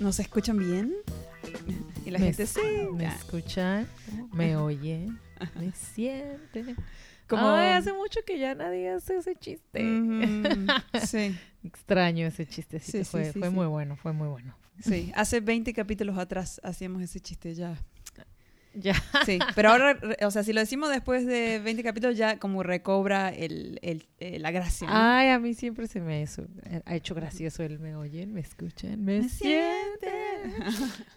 ¿Nos escuchan bien? Y la me, gente sí. Me escuchan, me oyen, me sienten. Como- Ay, hace mucho que ya nadie hace ese chiste. Sí, Extraño ese chistecito. Sí, sí, fue sí, fue muy bueno, fue muy bueno. sí. Hace 20 capítulos atrás hacíamos ese chiste ya. Ya. Sí, pero ahora, o sea, si lo decimos después de 20 capítulos, ya como recobra el, el- eh, la gracia. ¿no? Ay, a mí siempre se me hizo- ha hecho gracioso el me oyen, me escuchan, me, Me sienten.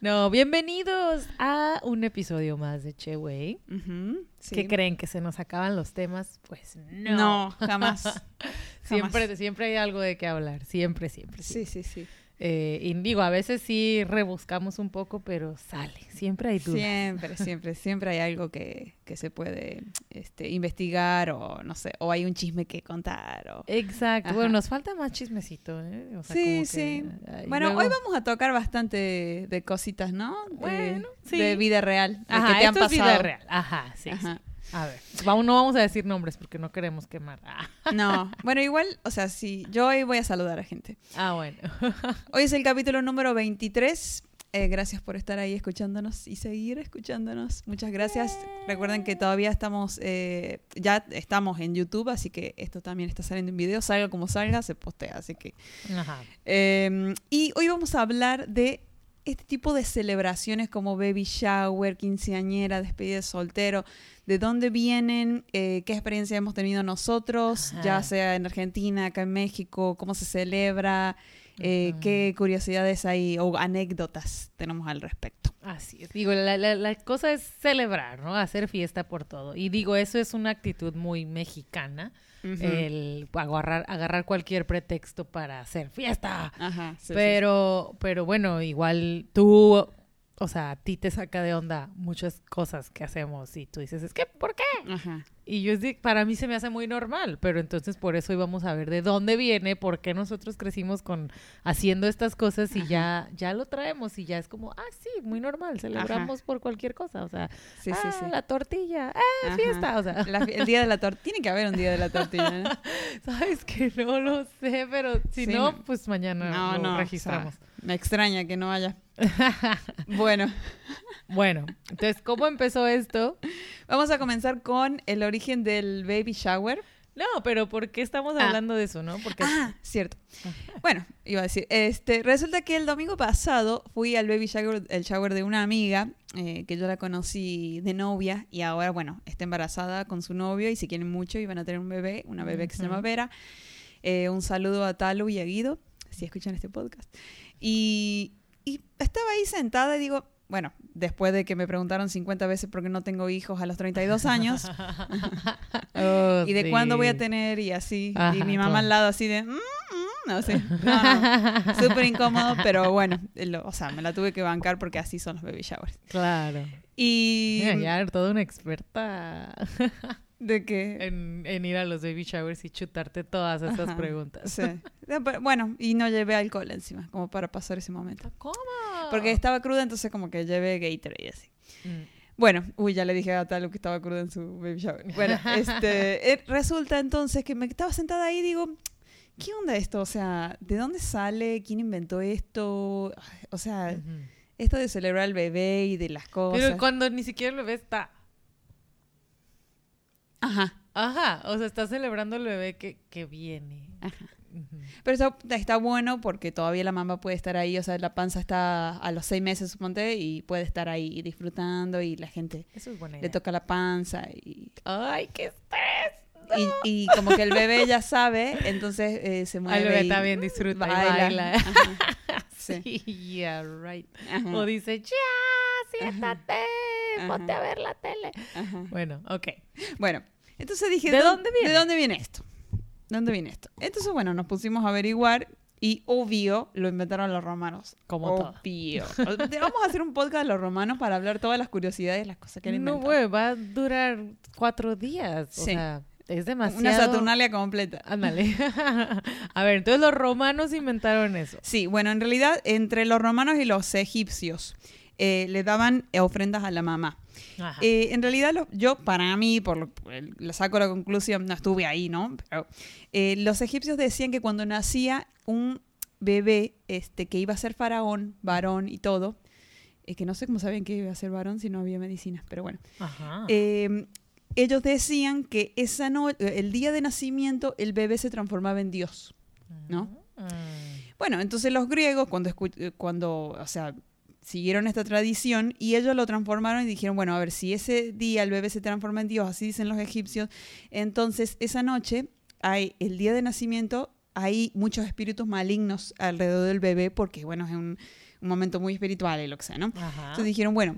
No, bienvenidos a un episodio más de Che sí. ¿Qué creen que se nos acaban los temas? Pues no. No, jamás. siempre, jamás. siempre hay algo de qué hablar, siempre, siempre. Sí, sí, sí. Eh, y digo, a veces sí rebuscamos un poco, pero sale, siempre hay dudas. Siempre, siempre, siempre hay algo que, que se puede este, investigar o no sé, o hay un chisme que contar. O... Exacto. Ajá. Bueno, nos falta más chismecito, ¿eh? O sea, Sí, como que, sí. ay, Bueno, luego- hoy vamos a tocar bastante de cositas, ¿no? De, Bueno, sí. de vida real, de Ajá, que te han es pasado. vida real. Ajá, sí. Ajá. sí. A ver, vamos, no vamos a decir nombres porque no queremos quemar. Ah, No, bueno, igual, o sea, sí, yo hoy voy a saludar a gente. ah, bueno. Hoy es el capítulo número 23. Eh, gracias por estar ahí escuchándonos y seguir escuchándonos. Muchas gracias. Recuerden que todavía estamos, eh, ya estamos en YouTube, así que esto también está saliendo en video. Salga como salga, se postea. Así que. Ajá. eh, y hoy vamos a hablar de este tipo de celebraciones como baby shower, quinceañera, despedida de soltero. ¿De dónde vienen? Eh, ¿Qué experiencia hemos tenido nosotros? Ajá. Ya sea en Argentina, acá en México, cómo se celebra. Eh. ¿Qué curiosidades hay o anécdotas tenemos al respecto? Así es. Digo, la, la- la cosa es celebrar, ¿no? Hacer fiesta por todo. Y digo, eso es una actitud muy mexicana. El agarrar, agarrar cualquier pretexto para hacer fiesta. Ajá, sí, sí, pero, pero bueno, igual tú, o sea, a ti te saca de onda muchas cosas que hacemos y tú dices, es que, ¿por qué? Ajá. Y yo, es de- para mí se me hace muy normal, pero entonces por eso íbamos a ver de dónde viene, por qué nosotros crecimos con haciendo estas cosas y ya, ya lo traemos y ya es como, ah, sí, muy normal, celebramos por cualquier cosa, o sea, Sí, ah, sí. la tortilla, ah, fiesta, o sea, La- el día de la tortilla. Tiene que haber un día de la tortilla. ¿no? sabes que no lo sé, pero si no, no. pues mañana lo o sea, registramos. me extraña que no haya. Bueno, Bueno, entonces, ¿cómo empezó esto? Vamos a comenzar con el origen del baby shower. No, pero ¿por qué estamos Ah. hablando de eso, no? Porque Ah, cierto. Bueno, iba a decir, este, resulta que el domingo pasado fui al baby shower, el shower de una amiga eh, que yo la conocí de novia y ahora, bueno, está embarazada con su novio y se quieren mucho y van a tener un bebé, una bebé que se llama. Vera. Eh, un saludo a Talu y a Guido, si escuchan este podcast. Y, y estaba ahí sentada y digo, bueno, después de que me preguntaron 50 veces por qué no tengo hijos a los 32 años Oh, y de sí. cuándo voy a tener y así. y mi mamá claro. al lado así de... "Mm, mm", no sé. No, no. Súper incómodo, pero bueno, lo- o sea, me la tuve que bancar porque así son los baby showers. Claro. Y... Mira, ya toda una experta De que... en, en ir a los baby showers y chutarte todas esas Ajá, preguntas. Sí. Bueno, y no llevé alcohol encima, como para pasar ese momento. ¿Cómo? Porque estaba cruda, entonces como que llevé Gatorade y así. Mm. Bueno, uy, ya le dije a Talu que estaba cruda en su baby shower. Bueno, este, eh, resulta entonces que me estaba sentada ahí y digo, ¿qué onda esto? O sea, ¿de dónde sale? ¿Quién inventó esto? O sea, esto de celebrar al bebé y de las cosas. Pero cuando ni siquiera el bebé está. Ajá, Ajá, o sea, está celebrando el bebé que, que viene. ajá. Pero eso está bueno porque todavía la mamá puede estar ahí, o sea, la panza está a los seis meses, suponte, y puede estar ahí disfrutando y la gente Eso es buena le toca la panza y, Ay, qué estrés. y, y como que el bebé ya sabe, entonces eh, se mueve El bebé y también disfruta y baila. baila. Ajá. Sí. Sí, yeah, right. Ajá. O dice, ya, siéntate, Ajá. ponte a ver la tele. Bueno, ok. Bueno, entonces dije, ¿De ¿dó- dónde viene? ¿De dónde viene esto? ¿De dónde viene esto? Entonces, bueno, nos pusimos a averiguar Y obvio, lo inventaron los romanos. Como todo. obvio. Vamos a hacer un podcast de los romanos para hablar todas las curiosidades, las cosas que han No, inventado. güey, va a durar cuatro días. O Sí. sea, es demasiado. Una Saturnalia completa. Ándale. a ver, entonces los romanos inventaron eso. Sí, bueno, en realidad entre los romanos y los egipcios eh, le daban ofrendas a la mamá. Eh, en realidad, lo- yo, para mí, por lo, saco la conclusión, no estuve ahí, ¿no? Pero eh, los egipcios decían que cuando nacía un bebé este, que iba a ser faraón, varón y todo, eh, que no sé cómo sabían que iba a ser varón si no había medicina, pero bueno. Ajá. Eh, ellos decían que esa no, el día de nacimiento el bebé se transformaba en Dios, ¿no? Mm. Bueno, entonces los griegos, cuando, eh, cuando o sea, siguieron esta tradición y ellos lo transformaron y dijeron, bueno, a ver, si ese día el bebé se transforma en Dios, así dicen los egipcios, entonces esa noche, hay el día de nacimiento, hay muchos espíritus malignos alrededor del bebé porque, bueno, es un, un momento muy espiritual y lo que sea, ¿no? Ajá. Entonces dijeron, bueno,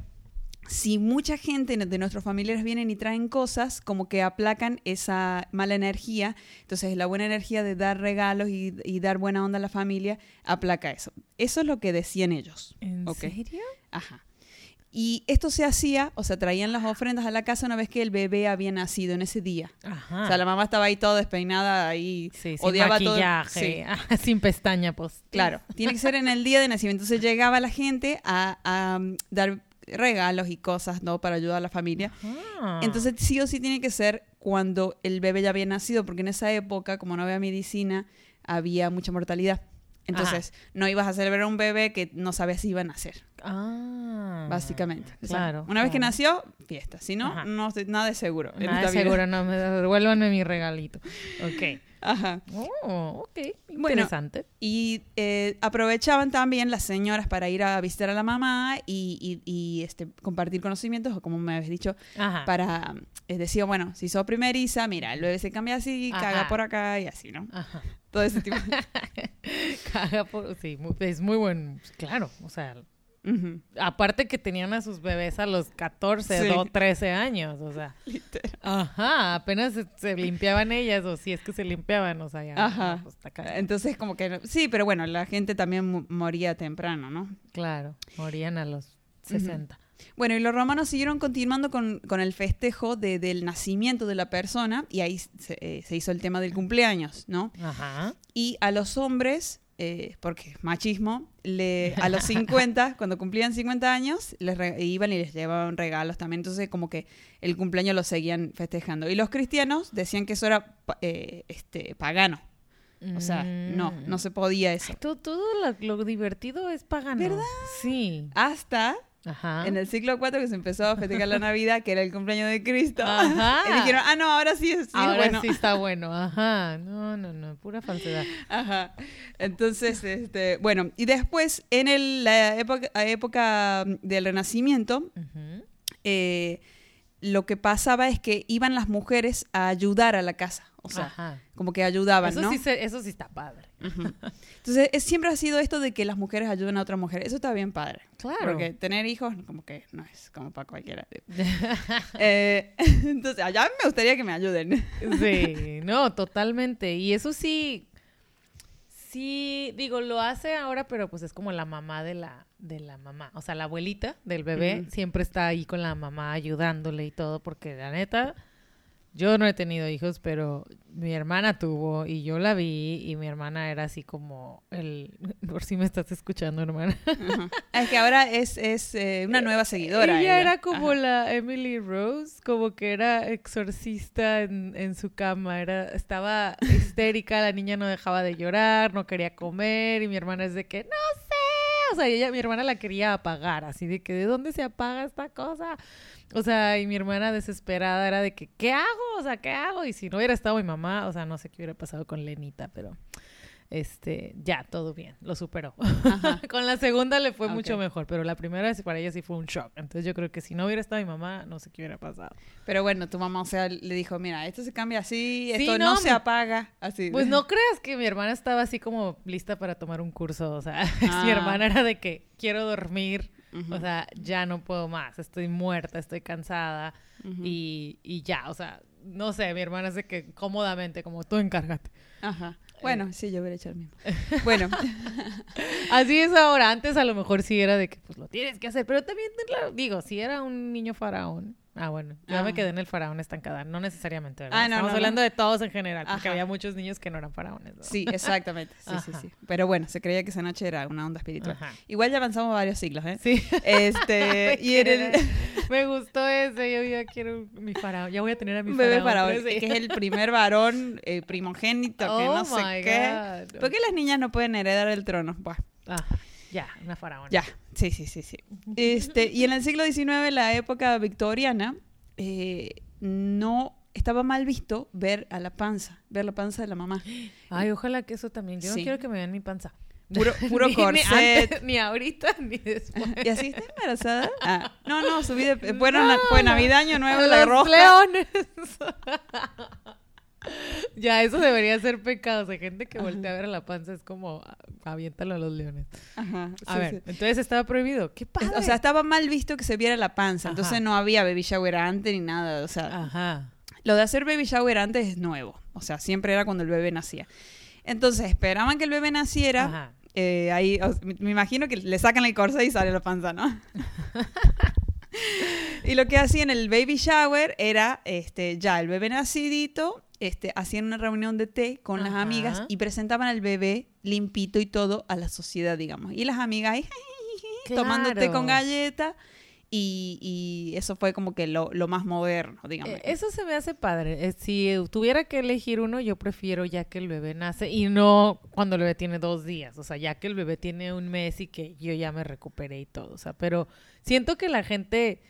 si mucha gente de nuestros familiares vienen y traen cosas, como que aplacan esa mala energía, entonces la buena energía de dar regalos y, y dar buena onda a la familia, aplaca eso. Eso es lo que decían ellos. ¿En serio? Ajá. Y esto se hacía, o sea, traían las ofrendas a la casa una vez que el bebé había nacido en ese día. Ajá. O sea, la mamá estaba ahí toda despeinada, ahí Sí, sin odiaba todo. maquillaje, Sí. ah, sin pestaña, pues. Claro, tiene que ser en el día de nacimiento. Entonces llegaba la gente a, a, um, dar regalos y cosas, ¿no? Para ayudar a la familia. Ah. Entonces sí o sí tiene que ser cuando el bebé ya había nacido, porque en esa época, como no había medicina, había mucha mortalidad. Entonces, no ibas a celebrar un bebé que no sabías si iba a nacer, Ah. básicamente. O sea, Claro. Una vez que nació, fiesta. Si no, Ajá. no nada de seguro. Nada seguro, no me devuélvanme mi regalito. Ok. Ajá. Oh, ok. Bueno, Interesante. Y eh, aprovechaban también las señoras para ir a visitar a la mamá y, y- y, este, compartir conocimientos, o como me habéis dicho, Ajá. para eh, decir, bueno, si sos primeriza, mira, el bebé se cambia así, Ajá. caga por acá y así, ¿no? Ajá. Todo ese tipo. Caga por- Sí, es muy buen. Claro, o sea, Aparte que tenían a sus bebés a los 14, Sí. do- 13 años, o sea. Literal. Ajá, apenas se, se limpiaban ellas, o si es que se limpiaban, o sea, ya. Ajá. pues. Entonces, como que, sí, pero bueno, la gente también moría temprano, ¿no? Claro, morían a los 60. Bueno, y los romanos siguieron continuando con, con el festejo de- del nacimiento de la persona y ahí se, eh, se hizo el tema del cumpleaños, ¿no? Ajá. Y a los hombres, eh, porque machismo, le, a los 50, cuando cumplían 50 años, les re- iban y les llevaban regalos también. Entonces, como que el cumpleaños lo seguían festejando. Y los cristianos decían que eso era eh, este, pagano. O sea, no, Mm. no se podía eso. Todo, todo lo, lo divertido es pagano. ¿Verdad? Sí. Hasta Ajá. en el siglo IV que se empezó a festejar la Navidad, que era el cumpleaños de Cristo. Ajá. Y dijeron, ah, no, ahora sí es, sí Ahora bueno. sí está bueno. Ajá. No, no, no. Pura falsedad. Ajá. Entonces, este, bueno, y después, en el- la época, época del Renacimiento, eh, lo que pasaba es que iban las mujeres a ayudar a la casa. O sea, Ajá. como que ayudaban, Eso, ¿no? sí se- eso sí está padre. Entonces, es- siempre ha sido esto de que las mujeres ayuden a otras mujeres. Eso está bien padre. Claro. Porque tener hijos, como que no es como para cualquiera. Eh, entonces, allá me gustaría que me ayuden. Sí, no, totalmente. Y eso sí, sí, digo, lo hace ahora, pero pues es como la mamá de la, de la mamá. O sea, la abuelita del bebé Ujú. siempre está ahí con la mamá ayudándole y todo, porque la neta, yo no he tenido hijos, pero mi hermana tuvo y yo la vi y mi hermana era así como el, por si me estás escuchando, hermana. Ajá. Es que ahora es, es eh, una nueva seguidora. Ella era como Ajá. la Emily Rose, como que era exorcista en, en su cama, era, estaba histérica, la niña no dejaba de llorar, no quería comer, y mi hermana es de que, no sé, o sea, ella, mi hermana la quería apagar, así de que, ¿de dónde se apaga esta cosa? O sea, y mi hermana desesperada era de que, ¿qué hago? O sea, ¿qué hago? Y si no hubiera estado mi mamá, o sea, no sé qué hubiera pasado con Lenita, pero... Este, ya, todo bien, lo superó. Con la segunda le fue mucho mejor, pero la primera para ella sí fue un shock. Entonces yo creo que si no hubiera estado mi mamá, no sé qué hubiera pasado. Pero bueno, tu mamá, o sea, le dijo, mira, esto se cambia así, Sí, esto no, no, se apaga, así. Pues no creas que mi hermana estaba así como lista para tomar un curso, o sea, mi Ah. hermana era de que quiero dormir, O sea, ya no puedo más, estoy muerta, estoy cansada y, y ya, o sea, no sé, mi hermana de que cómodamente, como tú encárgate. Ajá. Bueno, sí, yo hubiera hecho el mismo. Bueno, Así es ahora. Antes a lo mejor sí era de que pues lo tienes que hacer, pero también digo, si era un niño faraón. Ah, bueno, ya Ah. me quedé en el faraón estancada, no necesariamente, ¿verdad? Ah, no, Estamos no, hablando no. de todos en general, porque Ajá. había muchos niños que no eran faraones. sí, exactamente. Sí, sí, Ajá. sí. Pero bueno, se creía que esa noche era una onda espiritual. Ajá. Igual ya avanzamos varios siglos, ¿eh? Sí. Este, y en el Me gustó ese, yo ya quiero mi faraón, ya voy a tener a mi un bebé faraón. faraón, sí. que es el primer varón eh, primogénito que Oh no sé qué. ¿Por qué las niñas no pueden heredar el trono? Buah, Ah, ya, una faraón. ya, sí, sí, sí, sí. Este, y en el siglo XIX, la época victoriana, eh, no estaba mal visto ver a la panza, ver la panza de la mamá. Ay, ojalá que eso también. Yo Sí. no quiero que me vean mi panza. Puro, puro Ni- Ni, corset. antes, ni ahorita, ni después. ¿Y así está embarazada? Ah, no, no, su vida fue, na- fue Navidad, Año Nuevo, Los la roja. leones. ya, eso debería ser pecado. O sea, gente que voltea a ver a la panza es como, ah, aviéntalo a los leones. Ajá, A sí, ver, sí. entonces estaba prohibido. ¿Qué padre? O sea, estaba mal visto que se viera la panza, entonces Ajá. no había baby shower antes ni nada. O sea, Ajá. lo de hacer baby shower antes es nuevo. O sea, siempre era cuando el bebé nacía. Entonces, esperaban que el bebé naciera. Ajá. eh, ahí, o- me me imagino que le sacan el corset y sale la panza, ¿no? y lo que hacían en el baby shower era, este, ya el bebé nacidito, este, hacían una reunión de té con las amigas y presentaban al bebé limpito y todo a la sociedad, digamos. Y las amigas ahí tomando té con galleta y, y eso fue como que lo, lo más moderno, digamos. Eh, Eso se me hace padre. Eh, Si tuviera que elegir uno, yo prefiero ya que el bebé nace y no cuando el bebé tiene dos días. O sea, ya que el bebé tiene un mes y que yo ya me recuperé y todo. O sea, pero siento que la gente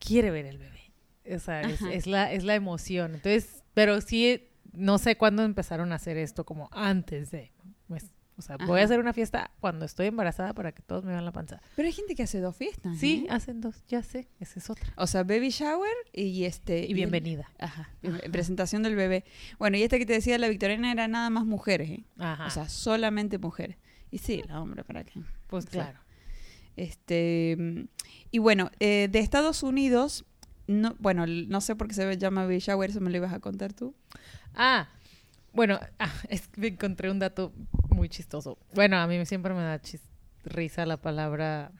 quiere ver el bebé. O sea, es, es la, es la emoción. Entonces, pero sí, no sé cuándo empezaron a hacer esto, como antes de. pues, o sea, voy a hacer una fiesta cuando estoy embarazada para que todos me vean la panza. Pero hay gente que hace dos fiestas. Sí, ¿eh? hacen dos, ya sé, esa es otra. O sea, baby shower y este... Y bienvenida. Ajá, presentación del bebé. Bueno, y esta que te decía, la victoriana era nada más mujeres, ¿eh? Ajá. O sea, solamente mujeres. Y sí, la hombre, ¿para qué? pues claro. Este, y bueno, eh, de Estados Unidos, no, bueno, no sé por qué se llama baby shower, eso me lo ibas a contar tú. Ah, bueno, ah, es que me encontré un dato muy chistoso. Bueno, a mí siempre me da chis- risa la palabra,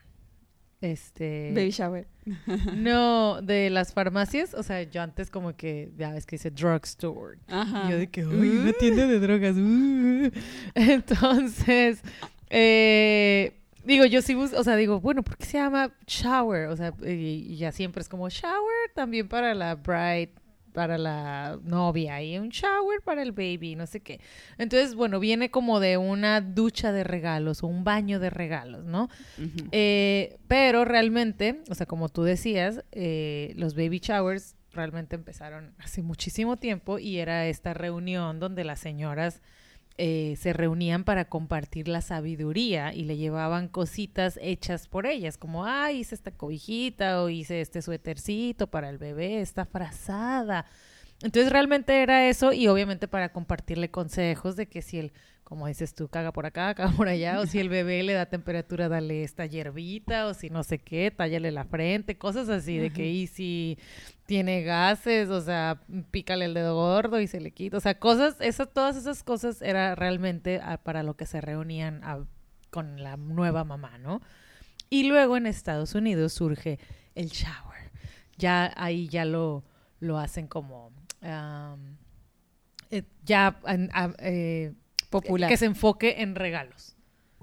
este, Baby shower. no, de las farmacias. O sea, yo antes como que, ya ves que dice drugstore. Ajá. Y yo de que, uy, una tienda de drogas. uh". Entonces, eh, digo, yo sí busco, o sea, digo, bueno, ¿por qué se llama shower? O sea, y, y ya siempre es como shower también para la bride, para la novia y un shower para el baby, no sé qué. Entonces, bueno, viene como de una ducha de regalos o un baño de regalos, ¿no? Eh, pero realmente, o sea, como tú decías, eh, los baby showers realmente empezaron hace muchísimo tiempo y era esta reunión donde las señoras eh, se reunían para compartir la sabiduría y le llevaban cositas hechas por ellas, como, ay, hice esta cobijita o hice este suétercito para el bebé, esta frazada. Entonces realmente era eso y obviamente para compartirle consejos de que si el, como dices tú, caga por acá, caga por allá, o si el bebé le da temperatura, dale esta hierbita, o si no sé qué, tállale la frente, cosas así, de que y si tiene gases, o sea, pícale el dedo gordo y se le quita, o sea, cosas, esas, todas esas cosas era realmente ah, para lo que se reunían a- con la nueva mamá, ¿no? Y luego en Estados Unidos surge el shower. Ya ahí ya lo, lo hacen como eh, ya eh, Popular. que se enfoque en regalos.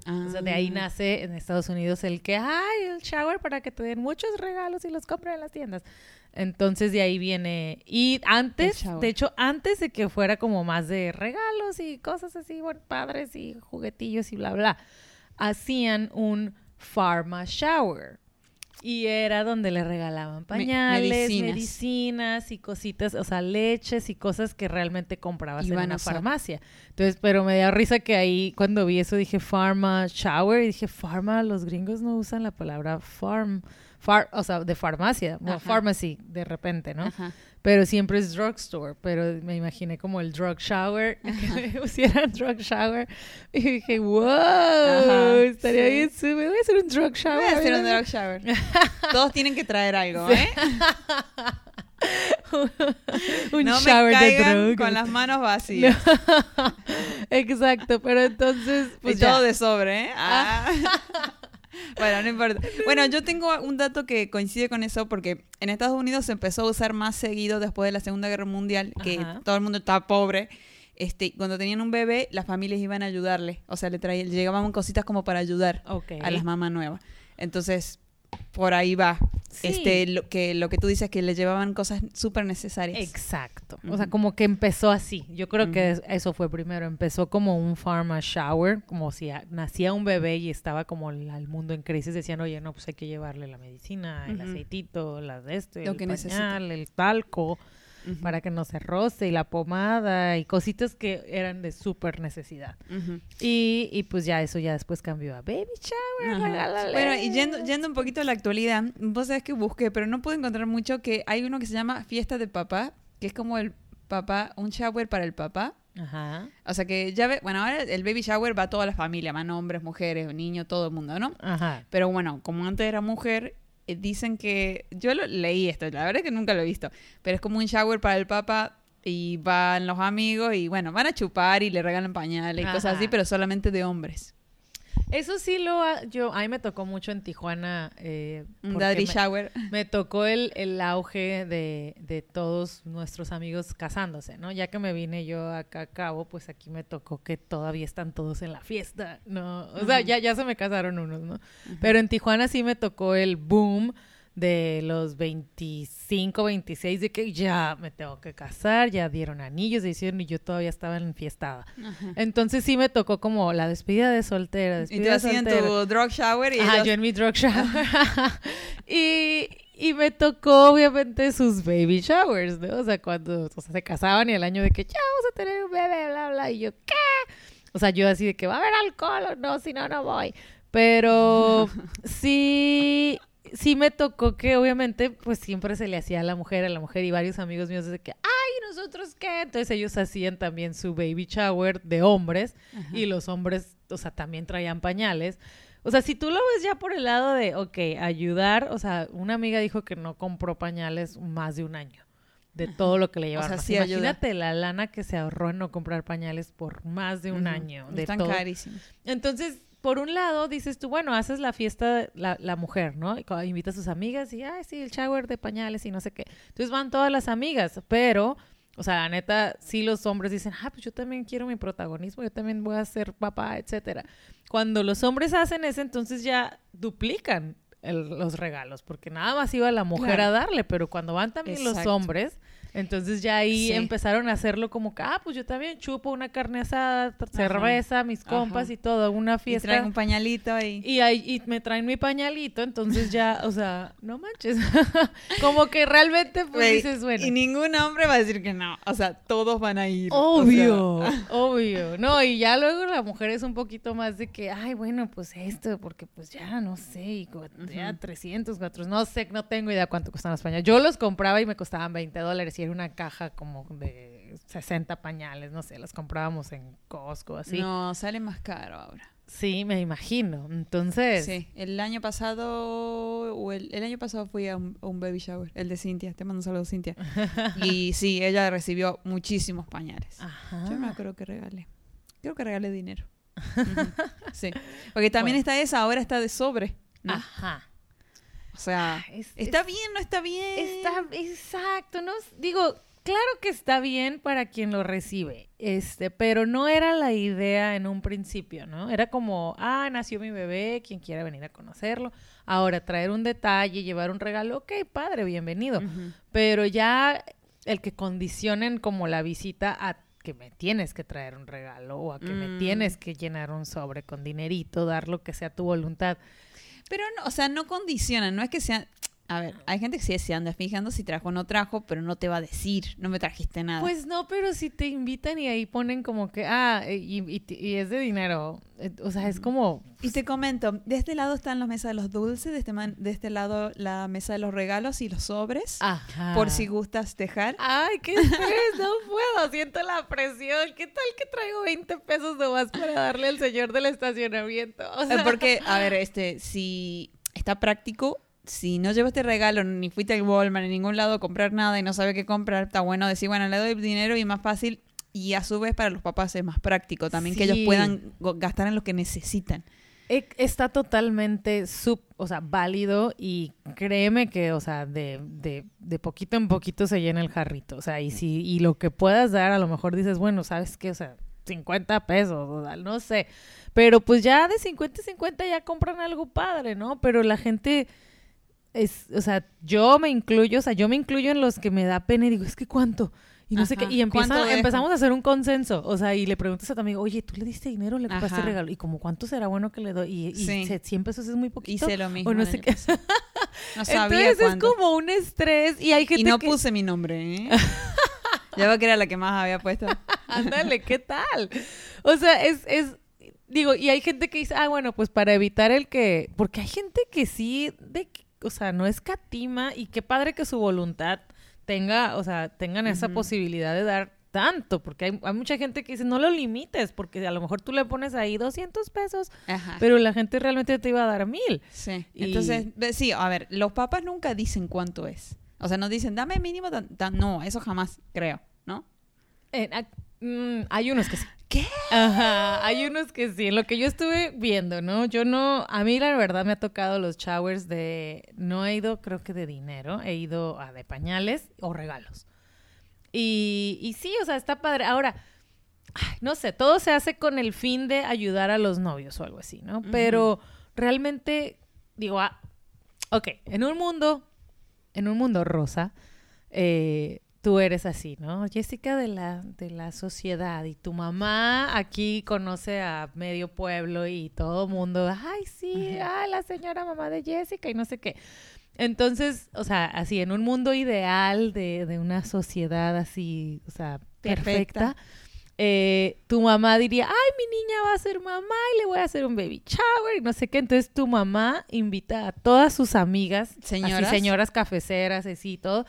O sea, de ahí Ah. nace en Estados Unidos el que, ay, el shower para que te den muchos regalos y los compren en las tiendas. Entonces de ahí viene. Y antes, de hecho, antes de que fuera como más de regalos y cosas así, bueno, padres y juguetillos y bla, bla, hacían un pharma shower. Y era donde le regalaban pañales, medicinas. medicinas. y cositas, o sea, leches y cosas que realmente comprabas Iban en una farmacia. Entonces, pero me dio risa que ahí cuando vi eso dije pharma shower y dije pharma, los gringos no usan la palabra farm, far, o sea, de farmacia, o Ajá. pharmacy de repente, ¿no? Ajá. Pero siempre es drugstore, pero me imaginé como el drug shower, que me pusieran drug shower y dije, wow, Ajá, estaría sí. bien, sí, me voy a hacer un drug shower. Voy a hacer un drug shower. Todos tienen que traer algo, ¿eh? un no shower me de drogas. con las manos vacías. Exacto, pero entonces, pues y ya. todo de sobre, ¿eh? Ah. Bueno, no importa. Bueno, yo tengo un dato que coincide con eso porque en Estados Unidos se empezó a usar más seguido después de la Segunda Guerra Mundial, que Ajá. todo el mundo estaba pobre. Este, cuando tenían un bebé, las familias iban a ayudarle. O sea, le traían, llegaban cositas como para ayudar a las mamás nuevas. Entonces, por ahí va. Sí. Este, lo que, lo que tú dices, que le llevaban cosas súper necesarias. Exacto. O sea, como que empezó así. Yo creo que eso fue primero. Empezó como un pharma shower, como si a- nacía un bebé y estaba como el, el mundo en crisis. Decían, oye, no, pues hay que llevarle la medicina, el aceitito, las de este, Lo el que necesita. pañal, el talco, Para que no se roce, y la pomada, y cositas que eran de súper necesidad. Y, y pues ya eso ya después cambió a baby shower. Bueno, y yendo, yendo un poquito a la actualidad, vos sabés que busqué, pero no pude encontrar mucho que hay uno que se llama Fiesta de Papá, que es como el papá, un shower para el papá. Ajá, O sea que ya ve, bueno, ahora el baby shower va a toda la familia, van hombres, mujeres, niños, todo el mundo, ¿no? ajá. Pero bueno, como antes era mujer, dicen que, yo lo, leí esto, la verdad es que nunca lo he visto, pero es como un shower para el papá y van los amigos y bueno, van a chupar y le regalan pañales y cosas así, pero solamente de hombres. Eso sí lo ha- yo a mí me tocó mucho en Tijuana eh, porque daddy me- shower. Me tocó el, el auge de, de todos nuestros amigos casándose, ¿no? Ya que me vine yo acá a cabo, pues aquí me tocó que todavía están todos en la fiesta, ¿no? O sea, ya, ya se me casaron unos, ¿no? Pero en Tijuana sí me tocó el boom de los 25, 26, de que ya me tengo que casar, ya dieron anillos, se hicieron y yo todavía estaba enfiestada. Entonces sí me tocó como la despedida de soltera, Y despedida de hacían soltera. tu drug shower y Ajá, ellos- yo en mi drug shower. y, y me tocó, obviamente, sus baby showers, ¿no? O sea, cuando o sea, se casaban y el año de que ya vamos a tener un bebé, bla, bla. Y yo, ¿qué? O sea, yo así de que va a haber alcohol o no, si no, no voy. Pero sí, sí me tocó que, obviamente, pues siempre se le hacía a la mujer, a la mujer y varios amigos míos de que, ay, ¿nosotros qué? Entonces ellos hacían también su baby shower de hombres Ajá. y los hombres, o sea, también traían pañales. O sea, si tú lo ves ya por el lado de, ok, ayudar, o sea, una amiga dijo que no compró pañales más de un año de todo lo que le llevaron. O sea, sí ayuda. imagínate la lana que se ahorró en no comprar pañales por más de un año. De Están todo. carísimos. Entonces, por un lado, dices tú, bueno, haces la fiesta, la, la mujer, ¿no? Y invita a sus amigas y, ay, sí, el shower de pañales y no sé qué. Entonces van todas las amigas, pero, o sea, la neta, sí los hombres dicen, ah, pues yo también quiero mi protagonismo, yo también voy a ser papá, etcétera. Cuando los hombres hacen eso, entonces ya duplican el- los regalos, porque nada más iba la mujer Claro. a darle, pero cuando van también los hombres, entonces ya ahí Sí. empezaron a hacerlo como que, ah, pues yo también chupo una carne asada, cerveza, mis compas Ajá. y todo, una Y fiesta. traen un pañalito ahí. Y, ahí, y me traen mi pañalito, entonces ya, o sea, no manches. como que realmente pues dices, bueno. Y ningún hombre va a decir que no. O sea, todos van a ir. O Obvio, sea, obvio. No, y ya luego la mujer es un poquito más de que, ay, bueno, pues esto, porque pues ya no sé, y ya Ujú. 300, 400, no sé, no tengo idea cuánto cuestan los pañales. Yo los compraba y me costaban 20 dólares y era una caja como de 60 pañales, no sé, los comprábamos en Costco, así. No, sale más caro ahora. Sí, me imagino. Entonces, Sí, el año pasado, o el, el año pasado fui a un, a un baby shower, el de Cintia, te mando un saludo Cintia. y sí, ella recibió muchísimos pañales. Ajá. Yo no creo que regalé. Creo que regalé dinero. Sí, porque también Bueno. está esa, ahora está de sobre. ¿no? Ajá. O sea, Es- ¿está es- bien no está bien? Está, exacto, no digo, claro que está bien para quien lo recibe, este, pero no era la idea en un principio, ¿no? Era como, ah, nació mi bebé, quien quiera venir a conocerlo. Ahora, traer un detalle, llevar un regalo, ok, padre, bienvenido. Pero ya el que condicionen como la visita a que me tienes que traer un regalo o a que me Mm. tienes que llenar un sobre con dinerito, dar lo que sea tu voluntad. Pero, no, o sea, no condicionan, no es que sean... A ver, hay gente que sí se anda fijando si trajo o no trajo, pero no te va a decir, no me trajiste nada. Pues no, pero si te invitan y ahí ponen como que, ah, eh, y, y- y es de dinero. eh, O sea, es como... Y te comento, de este lado están las mesas de los dulces, de este, man- de este lado la mesa de los regalos y los sobres, Ajá. por si gustas dejar. Ay, qué estrés, no puedo, siento la presión. ¿Qué tal que traigo 20 pesos nomás para darle al señor del estacionamiento? O Eh, sea, Porque, a ver, este, si está práctico, si no llevaste regalo, ni fuiste al Walmart, en ningún lado a comprar nada y no sabe qué comprar, está bueno decir, bueno, le doy dinero y más fácil y a su vez para los papás es más práctico también que ellos puedan gastar en lo que necesitan. E- Está totalmente sub, o sea, válido y créeme que, o sea, de, de, de poquito en poquito se llena el jarrito. O sea, y si, y lo que puedas dar, a lo mejor dices, bueno, ¿sabes qué? O sea, 50 pesos, o sea, no sé. Pero pues ya de 50 y 50 ya compran algo padre, ¿no? Pero la gente es, o sea, yo me incluyo, o sea, yo me incluyo en los que me da pena y digo, es que cuánto. Y no sé Ajá. qué, y empieza- empezamos a hacer un consenso, o sea, y le preguntas a tu amigo, oye, ¿tú le diste dinero o le compraste regalo? Y como, ¿cuánto será bueno que le doy? Y, y Sí. se- 100 pesos es muy poquito. Hice lo mismo. o no sé qué. No sabía Entonces cuánto. es como un estrés y hay gente Y no que... puse mi nombre, ¿eh? ya veo que era la que más había puesto. Ándale, ¿qué tal? O sea, es, es, digo, y hay gente que dice, ah, bueno, pues para evitar el que, porque hay gente que sí, de, que- o sea, no escatima y qué padre que su voluntad tenga, o sea, tengan esa posibilidad de dar tanto, porque hay, hay mucha gente que dice, no lo limites, porque a lo mejor tú le pones ahí 200 pesos, Ajá. pero la gente realmente te iba a dar mil. Sí. Y- Entonces, sí, a ver, los papás nunca dicen cuánto es. O sea, no dicen, dame mínimo tan, tan- No, eso jamás creo, ¿no? Eh, ah, mm, hay unos que sí. ¿Qué? Ajá, hay unos que sí. Lo que yo estuve viendo, ¿no? Yo no, a mí la verdad me ha tocado los showers de, no he ido creo que de dinero, he ido a de pañales o regalos. Y, y sí, o sea, está padre. Ahora, ay, no sé, todo se hace con el fin de ayudar a los novios o algo así, ¿no? Pero realmente, digo, ah, ok, en un mundo, en un mundo rosa, eh, tú eres así, ¿no? Jessica de la, de la sociedad y tu mamá aquí conoce a medio pueblo y todo mundo, ay, sí, ay, la señora mamá de Jessica y no sé qué. Entonces, o sea, así, en un mundo ideal de, de una sociedad así, o sea, perfecta, Perfecta. eh, tu mamá diría, ay, mi niña va a ser mamá y le voy a hacer un baby shower y no sé qué. Entonces tu mamá invita a todas sus amigas, Señoras. así, señoras cafeceras, así y todo,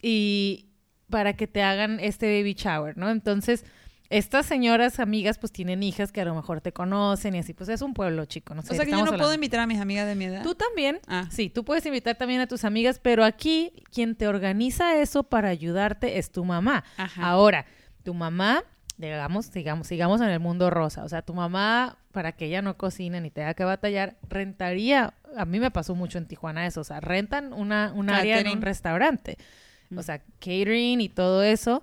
y para que te hagan este baby shower, ¿no? Entonces, estas señoras amigas pues tienen hijas que a lo mejor te conocen y así, pues es un pueblo chico, no sé. o sea que yo no puedo invitar a mis amigas de mi edad. Tú también. Ah. Sí, tú puedes invitar también a tus amigas, pero aquí quien te organiza eso para ayudarte es tu mamá. Ajá. Ahora, tu mamá, digamos, digamos, sigamos en el mundo rosa. O sea, tu mamá, para que ella no cocine ni tenga que batallar, rentaría, a mí me pasó mucho en Tijuana eso, o sea, rentan una, un área en un restaurante. O sea, catering y todo eso.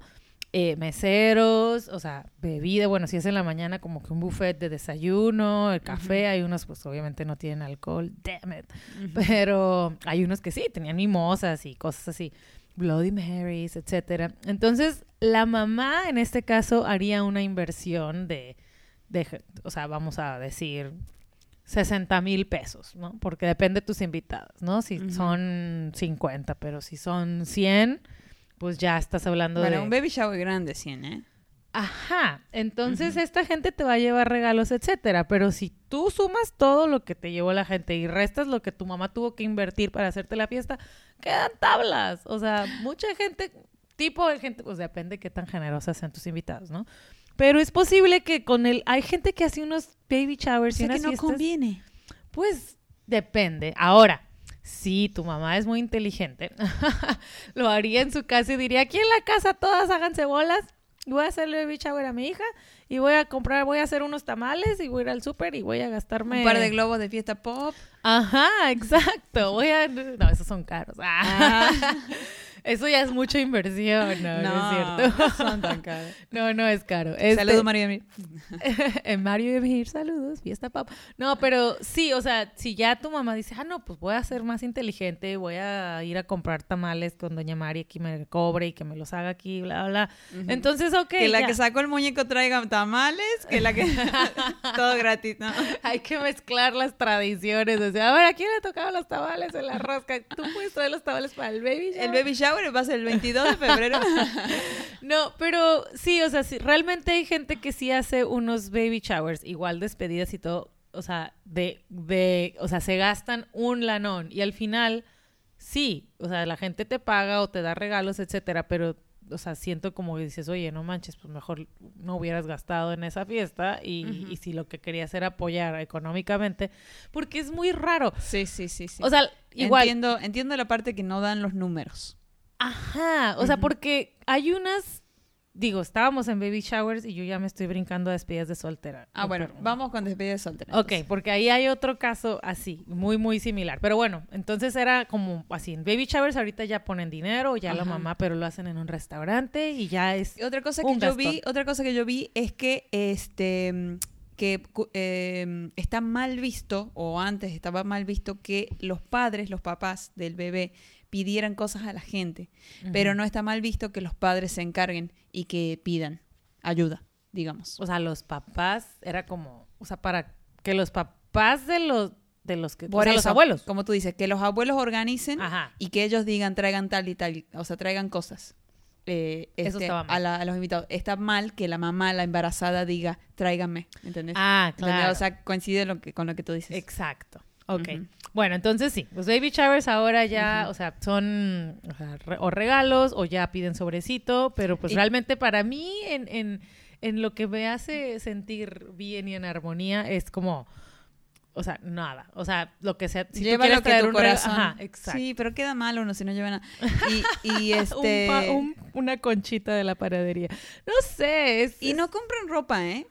eh, meseros, o sea, bebida, bueno, si es en la mañana como que un buffet de desayuno, el café, hay unos pues obviamente no tienen alcohol, damn it, pero hay unos que sí, tenían mimosas y cosas así, Bloody Marys, etcétera. Entonces, la mamá en este caso haría una inversión de, de o sea, vamos a decir 60 mil pesos, ¿no? Porque depende de tus invitadas, ¿no? Si son 50, pero si son 100, pues ya estás hablando Bueno, de... un baby shower grande, 100, ¿eh? Ajá, entonces esta gente te va a llevar regalos, etcétera, pero si tú sumas todo lo que te llevó la gente y restas lo que tu mamá tuvo que invertir para hacerte la fiesta, quedan tablas. O sea, mucha gente, tipo de gente, pues depende qué tan generosas sean tus invitados, ¿no? Pero es posible que con el, hay gente que hace unos baby O showers y sea que unas no fiestas, conviene. pues depende. Ahora, si tu mamá es muy inteligente, lo haría en su casa y diría, aquí en la casa todas háganse bolas. Voy a hacerle baby shower a mi hija y voy a comprar, voy a hacer unos tamales y voy a ir al súper y voy a gastarme... Un par de globos de fiesta pop. Ajá, exacto. Voy a... No, esos son caros. Ah. Eso ya es mucha inversión, no, no, es cierto. son tan caros. No, no es caro. Este- Saludos, María. Emil. en Mario Emir, saludos, fiesta pop. No, pero sí, o sea, si ya tu mamá dice, ah, no, pues voy a ser más inteligente, voy a ir a comprar tamales con Doña Mari que me cobre y que me los haga aquí, bla, bla. Entonces, ok. que la ya. que sacó el muñeco traiga tamales, que la que... Todo gratis, ¿no? Hay que mezclar las tradiciones. O sea, a ver, ¿a quién le tocaban los tamales en la rosca? ¿Tú puedes traer los tamales para el baby? El shower? baby shower va a ser el 22 de febrero. No, pero sí, o sea, sí, realmente hay gente que sí hace unos baby showers, igual despedidas y todo, o sea, de, de, o sea, se gastan un lanón y al final, sí, o sea, la gente te paga o te da regalos, etcétera, pero, o sea, siento como que dices, oye, no manches, pues mejor no hubieras gastado en esa fiesta y, y si lo que querías era apoyar económicamente, porque es muy raro. Sí, sí, sí, sí. O sea, igual, Entiendo, entiendo la parte que no dan los números. Ajá, o sea, porque hay unas digo, estábamos en baby showers y yo ya me estoy brincando a despedidas de soltera. Ah, No, bueno, pero- vamos con despedida de soltera. Ok, entonces. porque ahí hay otro caso así, muy, muy similar. Pero bueno, entonces era como así, en baby showers ahorita ya ponen dinero, ya la mamá, pero lo hacen en un restaurante y ya es... Y otra cosa que yo gastón. vi, otra cosa que yo vi es que este que eh, está mal visto o antes estaba mal visto que los padres, los papás del bebé pidieran cosas a la gente, pero no está mal visto que los padres se encarguen y que pidan ayuda, digamos. O sea, los papás era como, o sea, para que los papás de los de los que Por o sea, eso, los abuelos. como tú dices, que los abuelos organicen Ajá. y que ellos digan traigan tal y tal, o sea, traigan cosas. eh, Eso este, estaba mal. A, la- a los invitados. Está mal que la mamá, la embarazada, diga tráiganme, ¿entendés? Ah, ¿Entendés? claro. O sea, coincide lo que, con lo que tú dices. Exacto. Ok. Bueno, entonces sí, los baby showers ahora ya, o sea, son o, sea, re- o regalos o ya piden sobrecito, pero pues Y- realmente para mí en, en, en lo que me hace sentir bien y en armonía es como, o sea, nada. O sea, lo que sea. Si Lleva tú lo que traer tu un corazón. Ajá, exacto. Sí, pero queda mal uno si no lleva nada. Y, y Un este. pa- un- una conchita de la panadería. No sé, es... Y no compren ropa, ¿eh?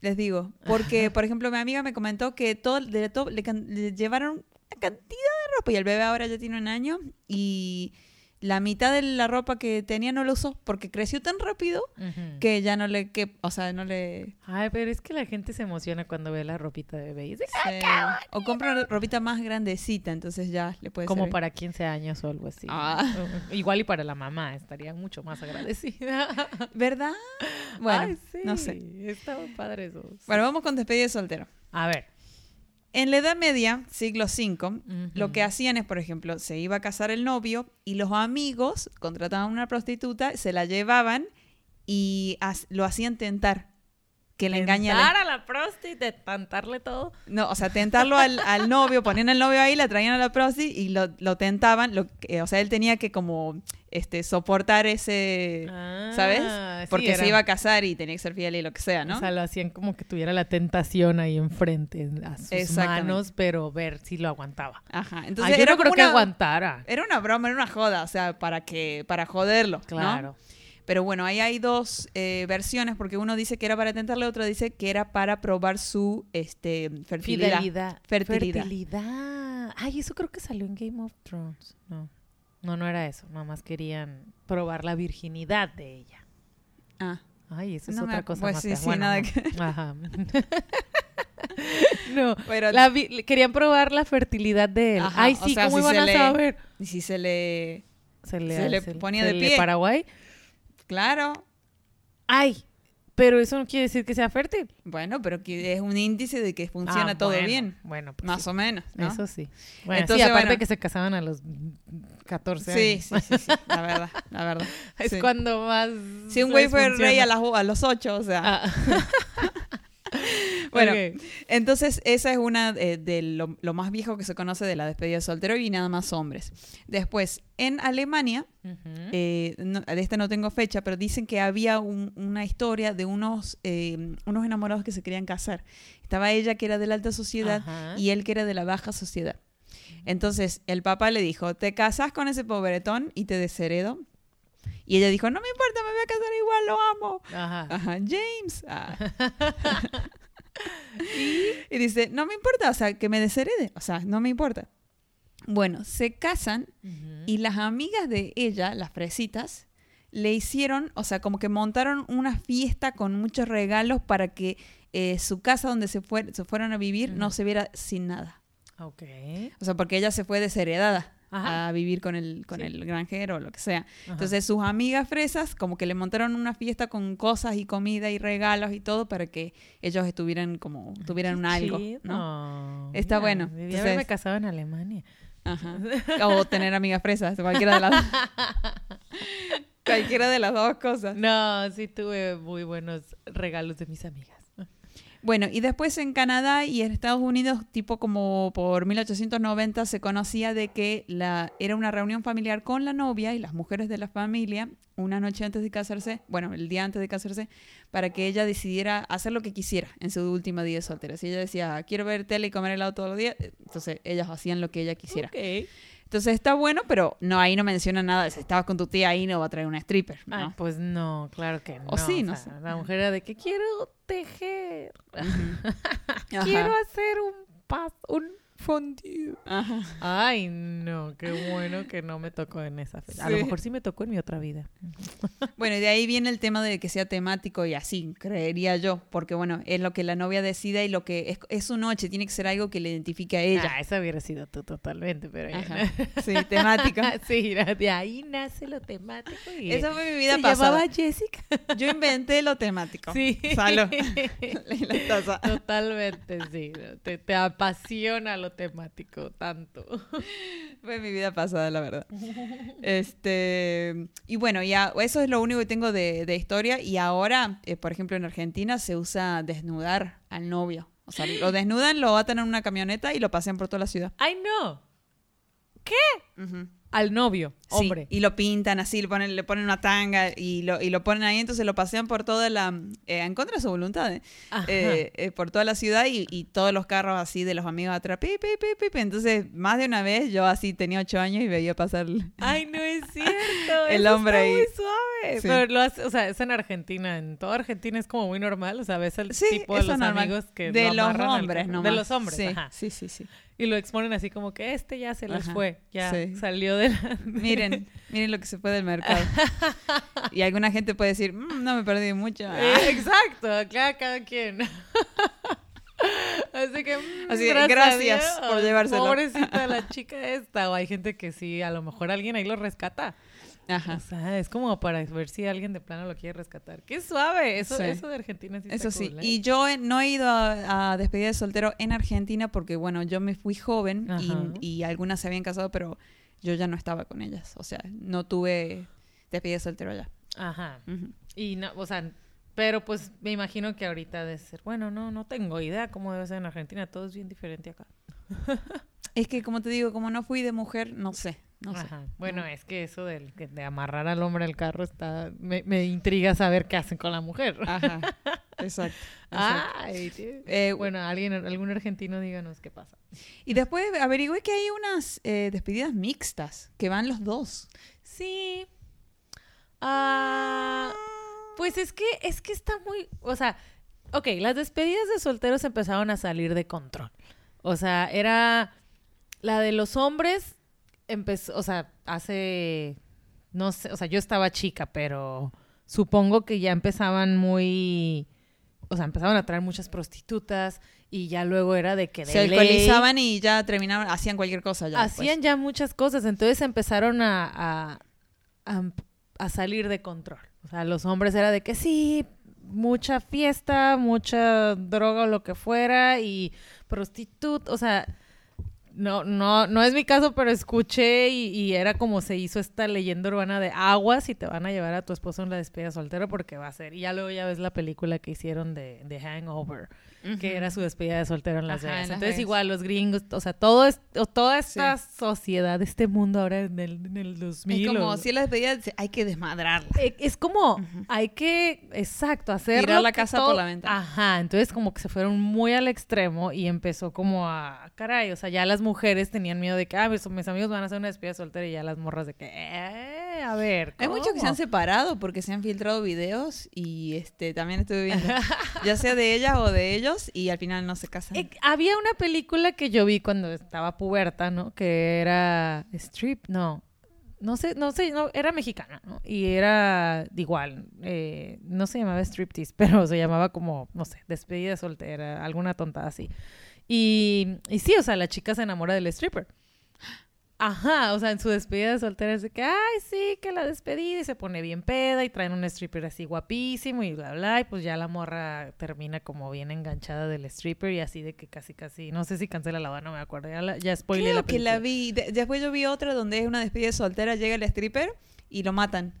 Les digo. Porque, por ejemplo, mi amiga me comentó que todo, de todo le, can- le llevaron una cantidad de ropa y el bebé ahora ya tiene un año y la mitad de la ropa que tenía no lo usó porque creció tan rápido que ya no le, que, o sea, no le... Ay, pero es que la gente se emociona cuando ve la ropita de bebé. y dice, se- o compra ropita más grandecita, entonces ya le puede como servir. para 15 años o algo así. Ah. Igual y para la mamá, estaría mucho más agradecida. ¿Verdad? Bueno, Ay, sí, no sé. Está muy padre eso. Bueno, vamos con despedida de soltero. A ver. En la Edad Media, siglo V, lo que hacían es, por ejemplo, se iba a casar el novio y los amigos contrataban una prostituta, se la llevaban y lo hacían tentar. Que le engañara. Tentar a la prosti, de tentarle todo. No, o sea, tentarlo al, al novio, ponían al novio ahí, la traían a la prosti y lo, lo tentaban. Lo, que- o sea, él tenía que como este soportar ese, ¿sabes? Ah, sí, Porque era- se iba a casar y tenía que ser fiel y lo que sea, ¿no? O sea, lo hacían como que tuviera la tentación ahí enfrente a sus manos, pero ver si lo aguantaba. Ajá. Entonces, yo era no creo como que una- aguantara. Era una broma, era una joda, o sea, para que para joderlo, ¿no? Pero bueno, ahí hay dos eh, versiones, porque uno dice que era para tentarle, otro dice que era para probar su este, fertilidad. Fidelidad. Fertilidad. Fertilidad. Ay, eso creo que salió en Game of Thrones. No. No, no era eso. Nomás querían probar la virginidad de ella. Ah, Ay, eso es No otra cosa pues más sí, fea. sí, Bueno, nada no. que- Ajá. no. pero La vi- querían probar la fertilidad de él. Ajá, Ay, o sí, sea, ¿cómo si iban a le- saber? y si se le... Se le, se le se- ponía se de le pie. Paraguay. Claro, Ay, pero eso no quiere decir que sea fértil. bueno, pero que es un índice de que funciona Ah, todo bueno, bien, Bueno, pues más sí. o menos, ¿no? Eso sí. Bueno, Entonces, sí, aparte bueno. que se casaban a los 14 Sí, años. sí, sí, sí, la verdad, la verdad. Es cuando más. Si un güey fue funciona. rey a, las- a los ocho, o sea... Ah. Bueno. Entonces, esa es una eh, de lo, lo más viejo que se conoce de la despedida de soltero y nada más hombres. Después, en Alemania, eh, no- de esta no tengo fecha, pero dicen que había un- una historia de unos, eh, unos enamorados que se querían casar. Estaba ella que era de la alta sociedad y él que era de la baja sociedad. Entonces, el papá le dijo, ¿te casas con ese pobretón y te desheredo? Y ella dijo, no me importa, me voy a casar igual, lo amo. Ajá. Ajá, James. Ah. y dice, no me importa, o sea, que me desherede, o sea, no me importa. Bueno, se casan y las amigas de ella, las fresitas, le hicieron, o sea, como que montaron una fiesta con muchos regalos para que eh, su casa donde se, fue- se fueron a vivir no se viera sin nada. Ok. O sea, porque ella se fue desheredada Ajá. a vivir con el, con Sí. el granjero o lo que sea. Ajá. Entonces sus amigas fresas como que le montaron una fiesta con cosas y comida y regalos y todo para que ellos estuvieran como, tuvieran algo, Chido. ¿no? Está bueno. Debí Entonces- haberme casado en Alemania. Ajá. O tener amigas fresas, cualquiera de las dos. cualquiera de las dos cosas. No, sí tuve muy buenos regalos de mis amigas. Bueno, y después en Canadá y en Estados Unidos, tipo como por 1890, se conocía de que la, era una reunión familiar con la novia y las mujeres de la familia una noche antes de casarse, bueno, el día antes de casarse, para que ella decidiera hacer lo que quisiera en su último día soltera. Si ella decía, quiero ver tele y comer helado todos los días, entonces ellas hacían lo que ella quisiera. Ok. Entonces está bueno, pero no, ahí no menciona nada. Si estabas con tu tía ahí no va a traer una stripper, ¿no? Ay, pues no, claro que no. O sí, no sea, sé. La mujer era de que quiero tejer. Quiero hacer un pas, un fondue. Ajá. Ay, no, qué bueno que no me tocó en esa fecha. A lo mejor sí me tocó en mi otra vida. Bueno, y de ahí viene el tema de que sea temático y así, creería yo, porque bueno, es lo que la novia decida y lo que es, es su noche, tiene que ser algo que le identifique a ella. Ah, esa hubiera sido tú totalmente, pero ya Ajá. no. Sí, temático. Sí, de ahí nace lo temático. Y Esa fue mi vida se pasada. llamaba Jessica. Yo inventé lo temático. Sí. Salud. la taza. Totalmente, sí. Te, te apasiona lo temático tanto. Fue mi vida pasada, la verdad. Este, y bueno, ya eso es lo único que tengo de, de historia. Y ahora, eh, por ejemplo, en Argentina se usa desnudar al novio. O sea, lo desnudan, lo atan en una camioneta y lo pasean por toda la ciudad. ¡Ay, no! Ujú. Al novio, Sí, hombre. y lo pintan así, le ponen, le ponen una tanga y lo, y lo ponen ahí, entonces lo pasean por toda la... eh, en contra de su voluntad, ¿eh? Eh, eh, por toda la ciudad y, y todos los carros así de los amigos atrás, pi, pi, pi, pi. Entonces, más de una vez yo así tenía ocho años y veía pasar... Ay, no es cierto. El hombre ahí. muy suave. Sí. Pero lo hace, o sea, es en Argentina. En toda Argentina es como muy normal. O sea, ves el Sí, tipo de los normal. amigos que de lo los al hombres, carro. no De los hombres, sí, ajá. sí, sí, sí. Y lo exponen así como que este ya se les Ajá, fue. Ya sí. salió de la... Miren, miren lo que se puede del mercado. y alguna gente puede decir, "Mm, no me perdí mucho. Eh, exacto, cada, cada quien. Así que, mm, Así gracias, gracias Dios. por llevárselo. Pobrecita la chica esta. O hay gente que sí, a lo mejor alguien ahí lo rescata. Ajá. O sea, es como para ver si alguien de plano lo quiere rescatar. ¡Qué suave! Eso, Sí. eso de Argentina sí está Eso sí, cool, ¿eh? y yo no he ido a, a despedida de soltero en Argentina porque, bueno, yo me fui joven y, y algunas se habían casado, pero yo ya no estaba con ellas. O sea, no tuve despedida de soltero allá. Ajá. Y no, o sea, pero pues me imagino que ahorita debe ser, bueno, no, no tengo idea cómo debe ser en Argentina, todo es bien diferente acá. Es que, como te digo, como no fui de mujer, no sé. No sé. Ajá. Bueno, es que eso del, de amarrar al hombre al carro está, me, me intriga saber qué hacen con la mujer. Ajá, exacto. exacto. Ay. Eh, bueno, alguien, algún argentino díganos qué pasa. Y después averigüé que hay unas eh, despedidas mixtas, que van los dos. Sí. Ah, pues es que, es que está muy, o sea, ok, las despedidas de solteros empezaron a salir de control. O sea, era la de los hombres empezó, o sea, hace, no sé, o sea, yo estaba chica, pero supongo que ya empezaban muy, o sea, empezaban a traer muchas prostitutas y ya luego era de que de Se ley- alcoholizaban y ya terminaban, hacían cualquier cosa ya. hacían ya muchas cosas, entonces empezaron a, a, a- a salir de control. O sea, los hombres era de que sí, mucha fiesta, mucha droga o lo que fuera y prostituta, o sea, no, no, no es mi caso, pero escuché y, y era como se hizo esta leyenda urbana de aguas y te van a llevar a tu esposo en la despedida soltero porque va a ser. Y ya luego ya ves la película que hicieron de, de Hangover, Que era su despedida de soltero en Las Ajá, Vegas. en Las Entonces Vegas. igual los gringos, o sea, todo es, o toda esta sociedad, este mundo ahora en el, en el 2000. Es como o- si la despedida dice, hay que desmadrarla. eh, es como, hay que, exacto, hacerlo. Tirar la casa por la ventana. Ajá, entonces como que se fueron muy al extremo y empezó como a, caray, o sea, ya las mujeres tenían miedo de que, ah, mis, mis amigos van a hacer una despedida soltera y ya las morras de que, eh, a ver, Hay muchos que se han separado porque se han filtrado videos y este también estuve viendo, ya sea de ellas o de ellos, y al final no se casan. Eh, había una película que yo vi cuando estaba puberta, ¿no? Que era Strip, no. No sé, no sé, no, era mexicana, ¿no? Y era igual, eh, no se llamaba striptease, pero se llamaba como, no sé, despedida soltera, alguna tontada así. Y, y sí, o sea, la chica se enamora del stripper. Ajá, o sea, en su despedida de soltera es de que, ay, sí, que la despedida y se pone bien peda y traen un stripper así guapísimo y bla, bla, y pues ya la morra termina como bien enganchada del stripper y así de que casi, casi, no sé si cancela la boda, no me acuerdo, ya, la, ya spoileé Creo la que la película. vi. De- después yo vi otra donde es una despedida soltera, llega el stripper y lo matan.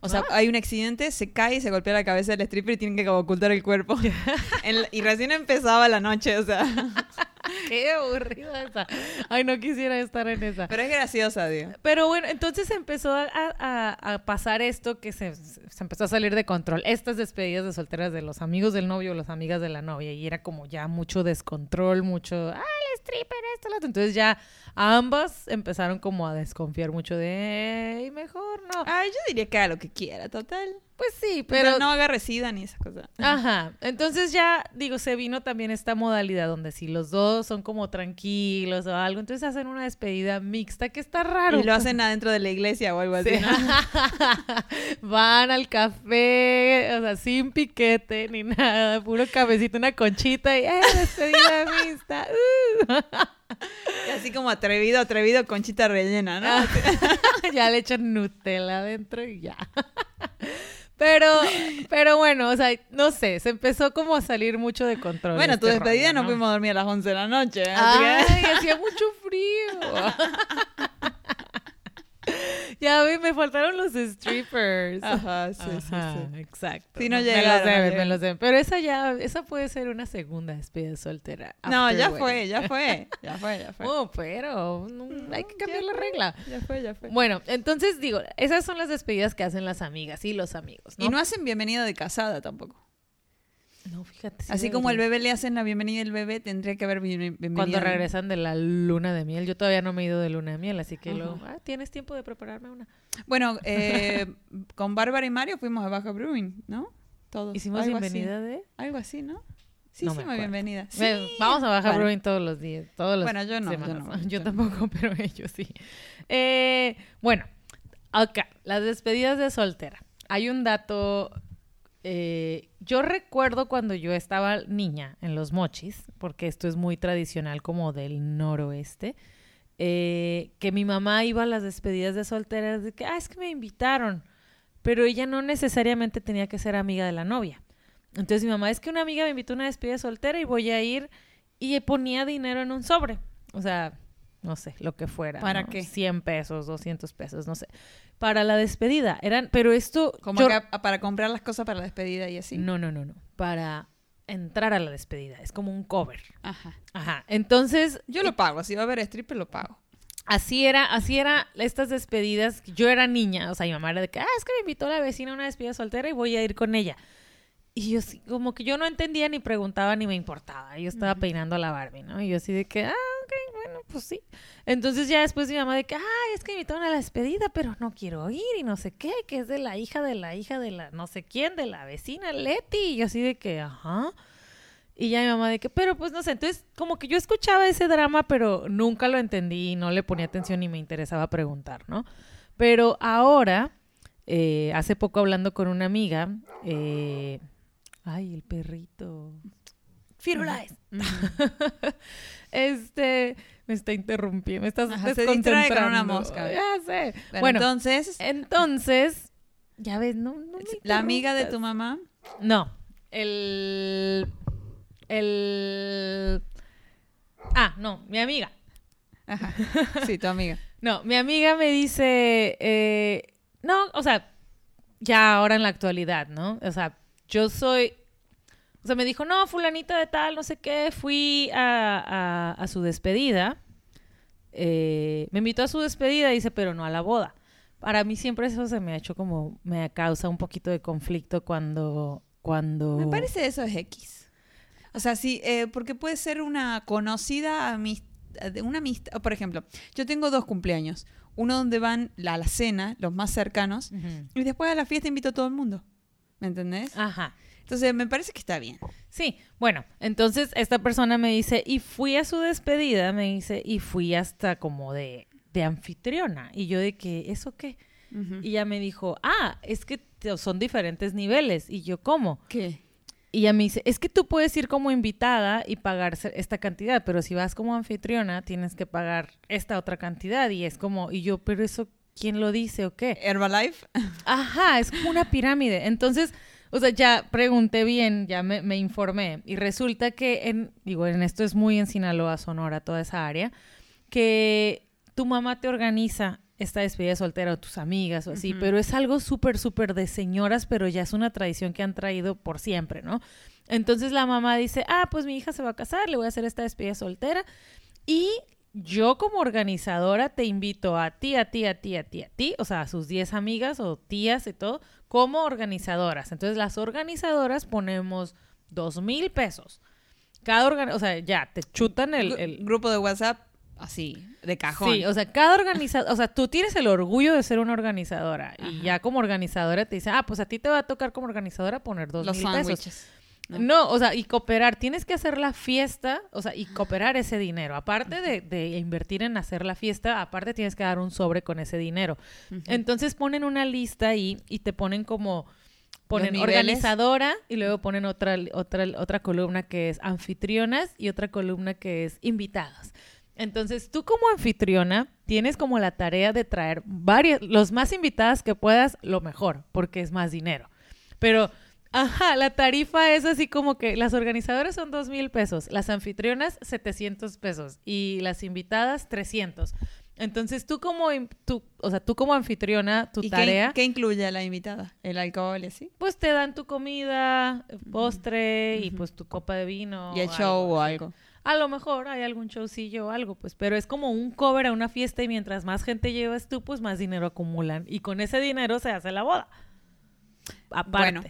O sea, Ah. hay un accidente, se cae y se golpea la cabeza del stripper y tienen que como ocultar el cuerpo. En y recién empezaba la noche, o sea. Qué aburrida esa. Ay, no quisiera estar en esa. Pero es graciosa, digo. Pero bueno, entonces empezó a, a- a pasar esto que se, se empezó a salir de control. Estas despedidas de solteras de los amigos del novio o las amigas de la novia. Y era como ya mucho descontrol, mucho, ah, el stripper, esto, lo otro. Entonces ya ambas empezaron como a desconfiar mucho de, "Ey, mejor no. Ay, yo diría que haga lo que quiera, total. Pues sí, Pero pero... no haga resida ni esas cosas. Ajá, entonces ya, digo, se vino también esta modalidad donde si los dos son como tranquilos o algo, entonces hacen una despedida mixta que está raro. Y lo hacen adentro de la iglesia o algo así, Sí. ¿no? Van al café, o sea, sin piquete ni nada, puro cafecito, una conchita y ¡eh, despedida mixta! ¡Uh! Y así como atrevido, atrevido, conchita rellena, ¿no? Ah, ya le echan Nutella adentro y ya. Pero, pero bueno, o sea, no sé, se empezó como a salir mucho de control. bueno, tu este despedida rollo, no fuimos a dormir a las 11 de la noche. Ay, hacía mucho frío. ya vi, me faltaron los strippers. Ajá, sí, sí, Ajá, sí. exacto. Sí, no me llegaron, los no deben, me los deben. Pero esa ya, esa puede ser una segunda despedida soltera. No, ya wedding. fue, ya fue, ya fue, ya fue. Oh, pero no, hay que cambiar ya la fue. regla. Ya fue, ya fue. Bueno, entonces digo, esas son las despedidas que hacen las amigas y los amigos, ¿no? Y no hacen bienvenida de casada tampoco. No, fíjate. sí Así como el bebé le hacen la bienvenida del bebé, tendría que haber bienvenida. Cuando regresan de la luna de miel. Yo todavía no me he ido de luna de miel, así que Ajá. luego, ah, tienes tiempo de prepararme una. Bueno, eh, con Bárbara y Mario fuimos a Baja Brewing, ¿no? Todos. Hicimos algo bienvenida de... Algo así, ¿no? Sí, No me hicimos acuerdo. bienvenida. Ve, Sí. Vamos a Bueno. Brewing todos los días, todos los Bueno, yo no, yo semanas. no, Yo yo no. tampoco, pero ellos sí. Eh, bueno, acá, las despedidas de soltera. Hay un dato. Eh, yo recuerdo cuando yo estaba niña en los mochis, porque esto es muy tradicional como del noroeste, eh, que mi mamá iba a las despedidas de solteras de que, ah, es que me invitaron, pero ella no necesariamente tenía que ser amiga de la novia. Entonces mi mamá es que una amiga me invitó a una despedida soltera y voy a ir y ponía dinero en un sobre. O sea, no sé, lo que fuera. ¿Para ¿no? qué? 100 pesos, 200 pesos, no sé. Para la despedida. Eran, pero esto... Como yo- que a- para comprar las cosas para la despedida y así. No, no, no, no. Para entrar a la despedida. Es como un cover. Ajá. Ajá. Entonces, Yo lo pago. Si va a haber stripper, lo pago. así era, así era estas despedidas. Yo era niña, o sea, mi mamá era de que, ah, es que me invitó la vecina a una despedida soltera y voy a ir con ella. Y yo como que yo no entendía ni preguntaba ni me importaba. Yo estaba peinando a la Barbie, ¿no? Y yo así de que, ah, ok, bueno, pues sí. Entonces ya después mi mamá de que, ay, es que me invitaron a la despedida, pero no quiero ir y no sé qué, que es de la hija de la hija de la no sé quién, de la vecina Leti. Y yo así de que, ajá. Y ya mi mamá de que, pero pues no sé, entonces como que yo escuchaba ese drama, pero nunca lo entendí, no le ponía atención ni me interesaba preguntar, ¿no? Pero ahora, eh, hace poco hablando con una amiga, eh, ay, el perrito. Firulais. este, me está interrumpiendo, me estás Ajá, se distrae con una desconcentrando. mosca. Ya sé. Bueno, Bueno, entonces, entonces, ya ves, no, no me la amiga de tu mamá. No, el... El... Ah, no, mi amiga. Ajá. Sí, tu amiga. No, mi amiga me dice, eh, no, o sea, ya ahora en la actualidad, ¿no? O sea, yo soy, o sea, me dijo, no, fulanita de tal, no sé qué, fui a, a- a su despedida, eh, me invitó a su despedida, dice, pero no a la boda. Para mí siempre eso se me ha hecho como, me causa un poquito de conflicto cuando, cuando... Me parece eso es X. O sea, sí, eh, porque puede ser una conocida amistad, una amistad. Por ejemplo, yo tengo dos cumpleaños. Uno donde van a la cena, los más cercanos, y después a la fiesta invito a todo el mundo. ¿Me entendés? Ajá. Entonces, me parece que está bien. Sí, bueno, entonces esta persona me dice, y fui a su despedida, me dice, y fui hasta como de, de anfitriona. Y yo de que, ¿eso qué? Y ella me dijo, ah, es que son diferentes niveles. Y yo, ¿cómo? ¿Qué? Y ella me dice, es que tú puedes ir como invitada y pagar esta cantidad, pero si vas como anfitriona, tienes que pagar esta otra cantidad. Y es como, y yo, pero eso, ¿quién lo dice o qué? Herbalife. Ajá, es como una pirámide. Entonces, o sea, ya pregunté bien, ya me, me informé. Y resulta que, en, digo, en esto es muy en Sinaloa, Sonora, toda esa área, que tu mamá te organiza esta despedida de soltera o tus amigas o así, pero es algo súper, súper de señoras, pero ya es una tradición que han traído por siempre, ¿no? Entonces la mamá dice, ah, pues mi hija se va a casar, le voy a hacer esta despedida soltera y yo como organizadora te invito a ti, a ti, a ti, a ti, a ti, o sea, a sus 10 amigas o tías y todo, como organizadoras. Entonces las organizadoras ponemos dos mil pesos. cada organ, o sea, ya, te chutan el, el- grupo de WhatsApp así, de cajón. Sí, o sea, cada organizador, o sea, tú tienes el orgullo de ser una organizadora y ya como organizadora te dice, ah, pues a ti te va a tocar como organizadora poner dos Los mil pesos. ¿No? No, o sea, y cooperar, tienes que hacer la fiesta, o sea, y cooperar ese dinero. Aparte de, de invertir en hacer la fiesta, aparte tienes que dar un sobre con ese dinero. Entonces ponen una lista ahí y te ponen como ponen organizadora y luego ponen otra otra otra columna que es anfitrionas y otra columna que es invitados. Entonces, tú como anfitriona tienes como la tarea de traer varias, los más invitadas que puedas, lo mejor, porque es más dinero. Pero, ajá, la tarifa es así como que las organizadoras son dos mil pesos, las anfitrionas 700 pesos y las invitadas 300. Entonces, tú como, tú, o sea, tú como anfitriona, tu ¿Y qué- tarea, qué, incluye a la invitada? ¿El alcohol y así? pues te dan tu comida, postre y pues tu copa de vino. ¿Y el show o algo? A lo mejor hay algún showcillo o algo, pues, pero es como un cover a una fiesta y mientras más gente llevas tú, pues más dinero acumulan. Y con ese dinero se hace la boda. Aparte. Bueno,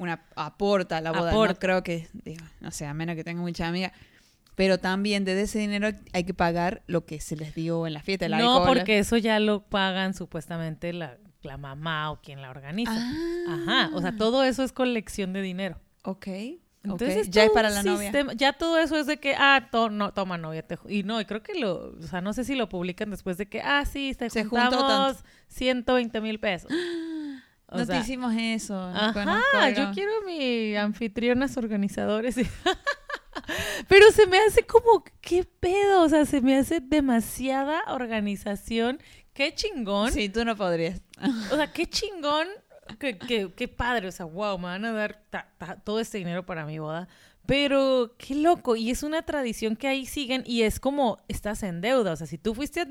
una aporta a la boda. Aporta. No creo que, digo, no sé, a menos que tenga mucha amiga. Pero también desde ese dinero hay que pagar lo que se les dio en la fiesta. El no, alcohol. porque eso ya lo pagan supuestamente la, la mamá o quien la organiza. Ah. Ajá, o sea, todo eso es colección de dinero. Ok. Entonces, ok. ya es para la novia. sistema- Ya todo eso es de que, ah, to- no, toma novia. Te, y no, y creo que lo, o sea, no sé si lo publican después de que, ah, sí, te Se juntamos tanto. 120 mil pesos. O no sea, te hicimos eso. Ajá, conozco yo quiero mi anfitrionas organizadores. y- Pero se me hace como, ¿qué pedo? O sea, se me hace demasiada organización. Qué chingón. Sí, tú no podrías. O sea, qué chingón. Qué, qué- qué padre. O sea, wow, me van a dar ta- ta- todo este dinero para mi boda. Pero qué loco. Y es una tradición que ahí siguen y es como estás en deuda. O sea, si tú fuiste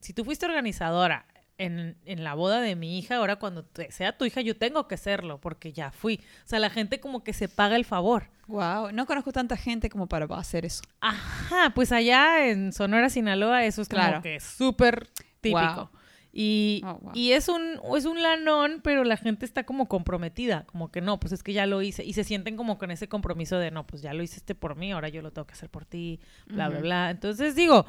si tú fuiste organizadora en, en la boda de mi hija, ahora cuando sea tu hija, yo tengo que serlo porque ya fui. O sea, la gente como que se paga el favor. Wow, no conozco tanta gente como para hacer eso. Ajá, pues allá en Sonora, Sinaloa, eso es como Claro. que súper típico. Wow. Y, Oh, wow. y es un es un lanón, pero la gente está como comprometida, como que no, pues es que ya lo hice y se sienten como con ese compromiso de no, pues ya lo hiciste por mí, ahora yo lo tengo que hacer por ti, bla bla bla. Entonces digo,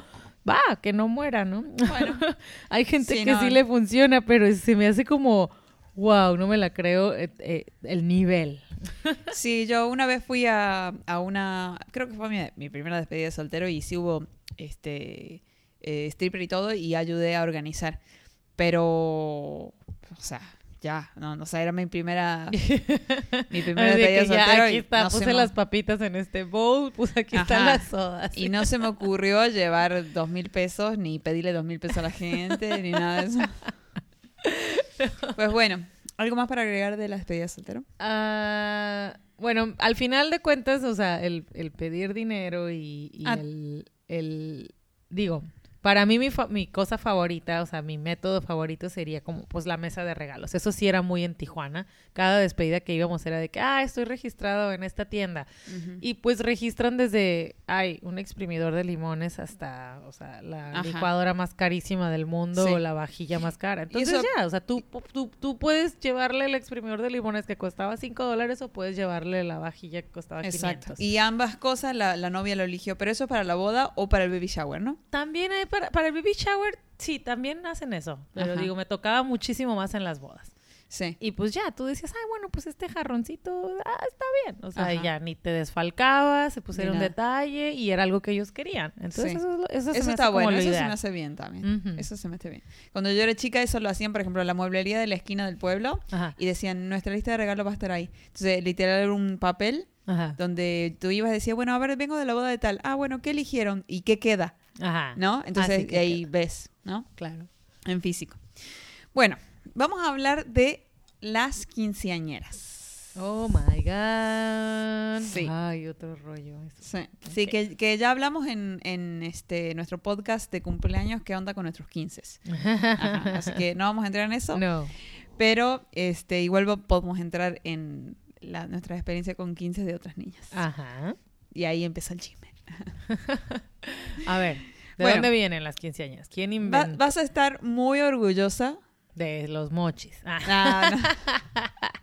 va, que no muera, ¿no? Bueno. Hay gente Sí, que no. sí le funciona, pero se me hace como wow, no me la creo eh, eh, el nivel. Sí, yo una vez fui a, a una, creo que fue mi, mi primera despedida de soltero y sí hubo este eh, stripper y todo y ayudé a organizar. Pero, o sea, ya, no, no, o sea, era mi primera, mi primera despedida soltero aquí está, no puse me- las papitas en este bowl, puse aquí están Ajá. las sodas. y no se me ocurrió llevar dos mil pesos ni pedirle dos mil pesos a la gente ni nada de eso. Pues bueno, ¿algo más para agregar de la despedida de soltero? Ah, bueno, al final de cuentas, o sea, el, el pedir dinero y, y Ah. el, el- Digo, para mí mi, fa- mi cosa favorita, o sea, mi método favorito sería como, pues, la mesa de regalos. Eso sí era muy en Tijuana. Cada despedida que íbamos era de que, ah, estoy registrado en esta tienda. Y pues registran desde, ay, un exprimidor de limones hasta, o sea, la Ajá. licuadora más carísima del mundo Sí. o la vajilla más cara. Entonces eso- ya, o sea, tú, tú, tú puedes llevarle el exprimidor de limones que costaba 5 dólares o puedes llevarle la vajilla que costaba Exacto. 500. Y ambas cosas la, la novia lo eligió, pero eso es para la boda o para el baby shower, ¿no? También hay para, para el baby shower, sí, también hacen eso. Pero Ajá. digo, me tocaba muchísimo más en las bodas. Sí. Y pues ya, tú decías, ay, bueno, pues este jarroncito, ah, está bien. O sea, Ajá. ya ni te desfalcabas, se pusieron nada. detalle y era algo que ellos querían. Entonces, Sí. eso, eso, se Eso está bueno, eso se ideal. me hace bien también. Ujú. Eso se me hace bien. Cuando yo era chica, eso lo hacían, por ejemplo, en la mueblería de la esquina del pueblo Ajá, y decían, nuestra lista de regalos va a estar ahí. Entonces, literal era un papel ajá, donde tú ibas y decías, bueno, a ver, vengo de la boda de tal. Ah, bueno, ¿qué eligieron? ¿Y qué queda? ajá. ¿No? Entonces, Así que ahí queda. ves, ¿no? Claro. En físico. Bueno, vamos a hablar de las quinceañeras. Oh my God. Sí. Ay, otro rollo. eso. Sí, sí, que, que ya hablamos en, en este nuestro podcast de cumpleaños qué onda con nuestros 15. Ajá, así que no vamos a entrar en eso, No. pero este igual podemos entrar en la, nuestra experiencia con 15 de otras niñas. Ajá. Y ahí empieza el chisme. A ver, ¿de Bueno. dónde vienen las quinceañeras? ¿Quién Va- inventó? vas a estar muy orgullosa. De los mochis. Ah, Ah, no.